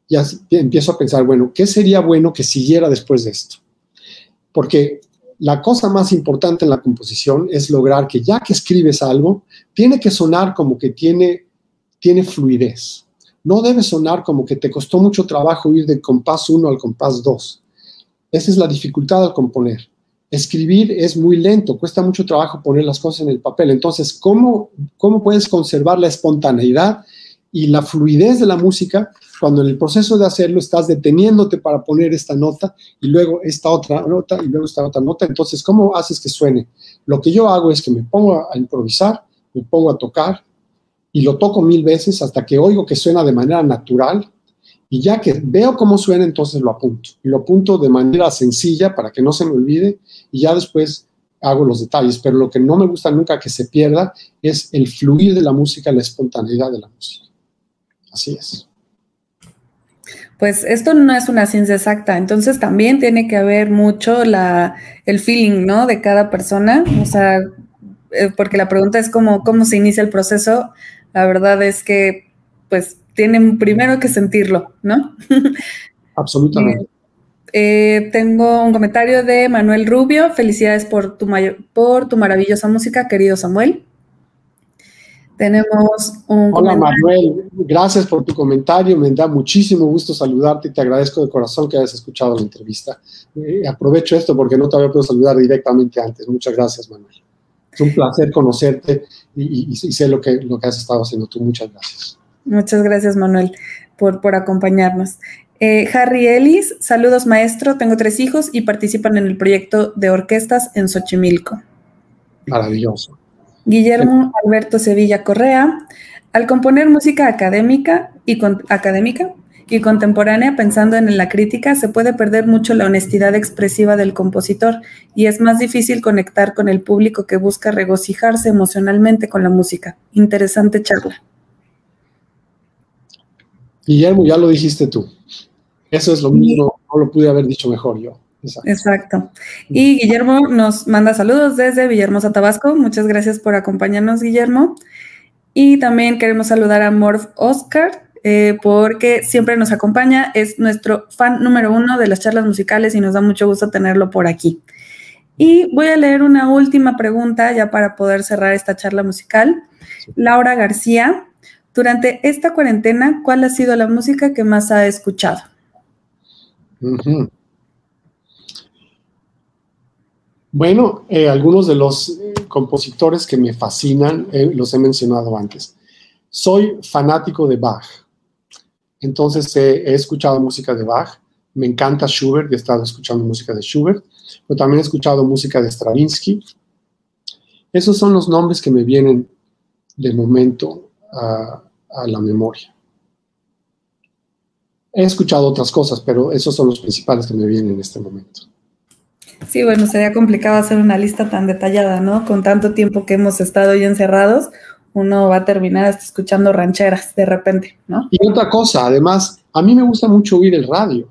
ya empiezo a pensar, bueno, ¿qué sería bueno que siguiera después de esto? Porque la cosa más importante en la composición es lograr que ya que escribes algo, tiene que sonar como que tiene, tiene fluidez. No debe sonar como que te costó mucho trabajo ir del compás 1 al compás 2. Esa es la dificultad al componer. Escribir es muy lento, cuesta mucho trabajo poner las cosas en el papel. Entonces, ¿cómo, cómo puedes conservar la espontaneidad y la fluidez de la música cuando en el proceso de hacerlo estás deteniéndote para poner esta nota y luego esta otra nota y luego esta otra nota? Entonces, ¿cómo haces que suene? Lo que yo hago es que me pongo a improvisar, me pongo a tocar y lo toco mil veces hasta que oigo que suena de manera natural y ya que veo cómo suena, entonces lo apunto. Lo apunto de manera sencilla para que no se me olvide y ya después hago los detalles. Pero lo que no me gusta nunca que se pierda es el fluir de la música, la espontaneidad de la música. Así es. Pues esto no es una ciencia exacta, entonces también tiene que haber mucho la, el feeling, ¿no? De cada persona, o sea, eh, porque la pregunta es cómo, cómo se inicia el proceso. La verdad es que, pues, tienen primero que sentirlo, ¿no? (laughs) Absolutamente. Eh, tengo un comentario de Manuel Rubio. Felicidades por tu, por tu maravillosa música, querido Samuel. Tenemos un Hola Manuel, gracias por tu comentario. Me da muchísimo gusto saludarte y te agradezco de corazón que hayas escuchado la entrevista. Eh, aprovecho esto porque no te había podido saludar directamente antes. Muchas gracias, Manuel. Es un placer conocerte y, y sé lo que, lo que has estado haciendo tú. Muchas gracias. Muchas gracias, Manuel, por, por acompañarnos. Eh, Harry Ellis, saludos maestro, tengo tres hijos y participan en el proyecto de orquestas en Xochimilco. Maravilloso. Guillermo Alberto Sevilla Correa, al componer música académica y, académica y contemporánea pensando en la crítica, se puede perder mucho la honestidad expresiva del compositor y es más difícil conectar con el público que busca regocijarse emocionalmente con la música. Interesante charla. Guillermo, ya lo dijiste tú. Eso es lo mismo, no lo pude haber dicho mejor yo. Exacto. Y Guillermo nos manda saludos desde Villahermosa, Tabasco. Muchas gracias por acompañarnos, Guillermo. Y también queremos saludar a Morph Oscar, eh, porque siempre nos acompaña, es nuestro fan número uno de las charlas musicales y nos da mucho gusto tenerlo por aquí. Y voy a leer una última pregunta ya para poder cerrar esta charla musical. Laura García durante esta cuarentena, ¿cuál ha sido la música que más ha escuchado? Bueno, eh, algunos de los eh, compositores que me fascinan eh, los he mencionado antes. Soy fanático de Bach, entonces he escuchado música de Bach. Me encanta Schubert, he estado escuchando música de Schubert, pero también he escuchado música de Stravinsky. Esos son los nombres que me vienen de momento a, la memoria. He escuchado otras cosas, pero esos son los principales que me vienen en este momento. Sí, bueno, sería complicado hacer una lista tan detallada, ¿no? Con tanto tiempo que hemos estado ya encerrados, uno va a terminar hasta escuchando rancheras de repente, ¿no? Y otra cosa, además, a mí me gusta mucho oír el radio.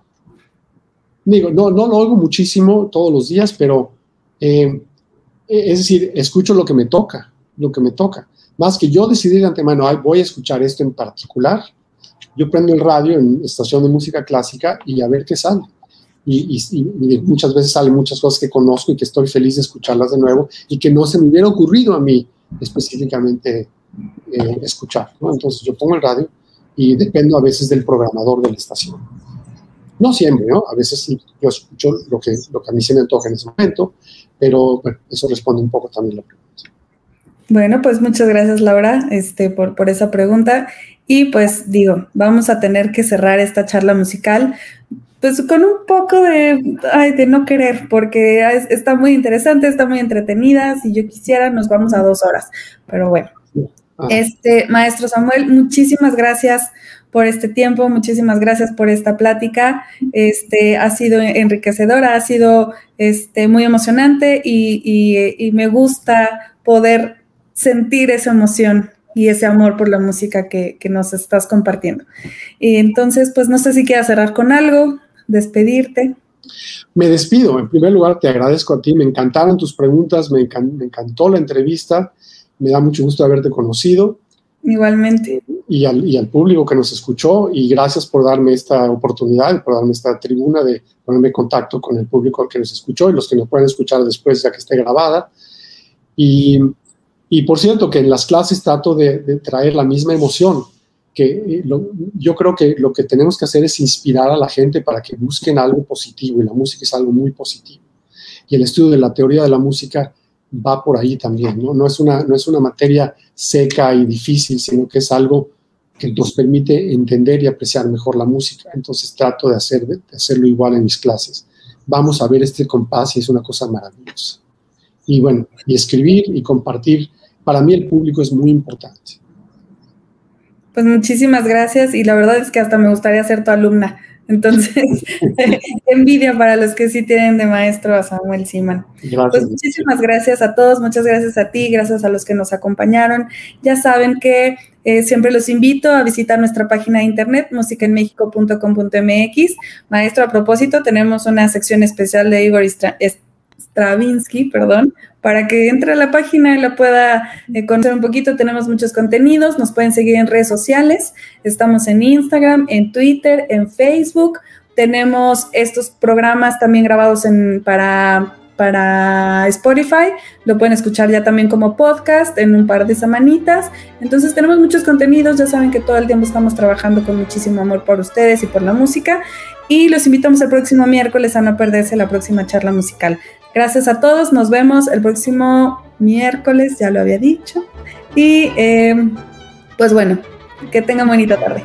Digo, no, no lo oigo muchísimo todos los días, pero eh, es decir, escucho lo que me toca, lo que me toca. Más que yo decidir de antemano, voy a escuchar esto en particular, yo prendo el radio en estación de música clásica y a ver qué sale. Y, muchas veces salen muchas cosas que conozco y que estoy feliz de escucharlas de nuevo y que no se me hubiera ocurrido a mí específicamente eh, escuchar. Entonces yo pongo el radio y dependo a veces del programador de la estación. No siempre, ¿no? A veces sí, yo escucho lo que, lo que a mí se me antoja en ese momento, pero bueno, eso responde un poco también a la pregunta. Bueno, pues muchas gracias Laura este, por, por esa pregunta. Y pues digo, vamos a tener que cerrar esta charla musical pues con un poco de, ay, de no querer, porque está muy interesante, está muy entretenida. Si yo quisiera, nos vamos a dos horas. Pero bueno, ah. este maestro Samuel, muchísimas gracias por este tiempo, muchísimas gracias por esta plática. Este ha sido enriquecedora, ha sido este, muy emocionante y, y me gusta poder sentir esa emoción y ese amor por la música que, nos estás compartiendo. Y entonces, pues no sé si quieras cerrar con algo, despedirte. Me despido. En primer lugar, te agradezco a ti. Me encantaron tus preguntas, me, encantó la entrevista. Me da mucho gusto haberte conocido. Igualmente. Y al, y al, público que nos escuchó. Y gracias por darme esta oportunidad, por darme esta tribuna de ponerme en contacto con el público que nos escuchó y los que nos pueden escuchar después, ya que esté grabada. Y y por cierto, que en las clases trato de, traer la misma emoción, que eh, yo creo que lo que tenemos que hacer es inspirar a la gente para que busquen algo positivo, y la música es algo muy positivo. Y el estudio de la teoría de la música va por ahí también, ¿no? No es una, no es una materia seca y difícil, sino que es algo que nos permite entender y apreciar mejor la música. Entonces trato de, hacer, de hacerlo igual en mis clases. Vamos a ver este compás y es una cosa maravillosa. Y bueno, y escribir y compartir para mí el público es muy importante. Pues muchísimas gracias y la verdad es que hasta me gustaría ser tu alumna. Entonces, (laughs) (laughs) envidia para los que sí tienen de maestro a Samuel Siman. Pues muchísimas gracias a todos, muchas gracias a ti, gracias a los que nos acompañaron. Ya saben que eh, siempre los invito a visitar nuestra página de internet, musicaenmexico.com.mx. Maestro, a propósito, tenemos una sección especial de Igor Stravinsky, perdón, para que entre a la página y la pueda eh, conocer un poquito. Tenemos muchos contenidos, nos pueden seguir en redes sociales, estamos en Instagram, en Twitter, en Facebook. Tenemos estos programas también grabados para, para Spotify, lo pueden escuchar ya también como podcast en un par de semanitas. Entonces tenemos muchos contenidos, ya saben que todo el tiempo estamos trabajando con muchísimo amor por ustedes y por la música. Y los invitamos el próximo miércoles a no perderse la próxima charla musical. Gracias a todos, nos vemos el próximo miércoles, ya lo había dicho. Y eh, pues bueno, que tengan bonita tarde.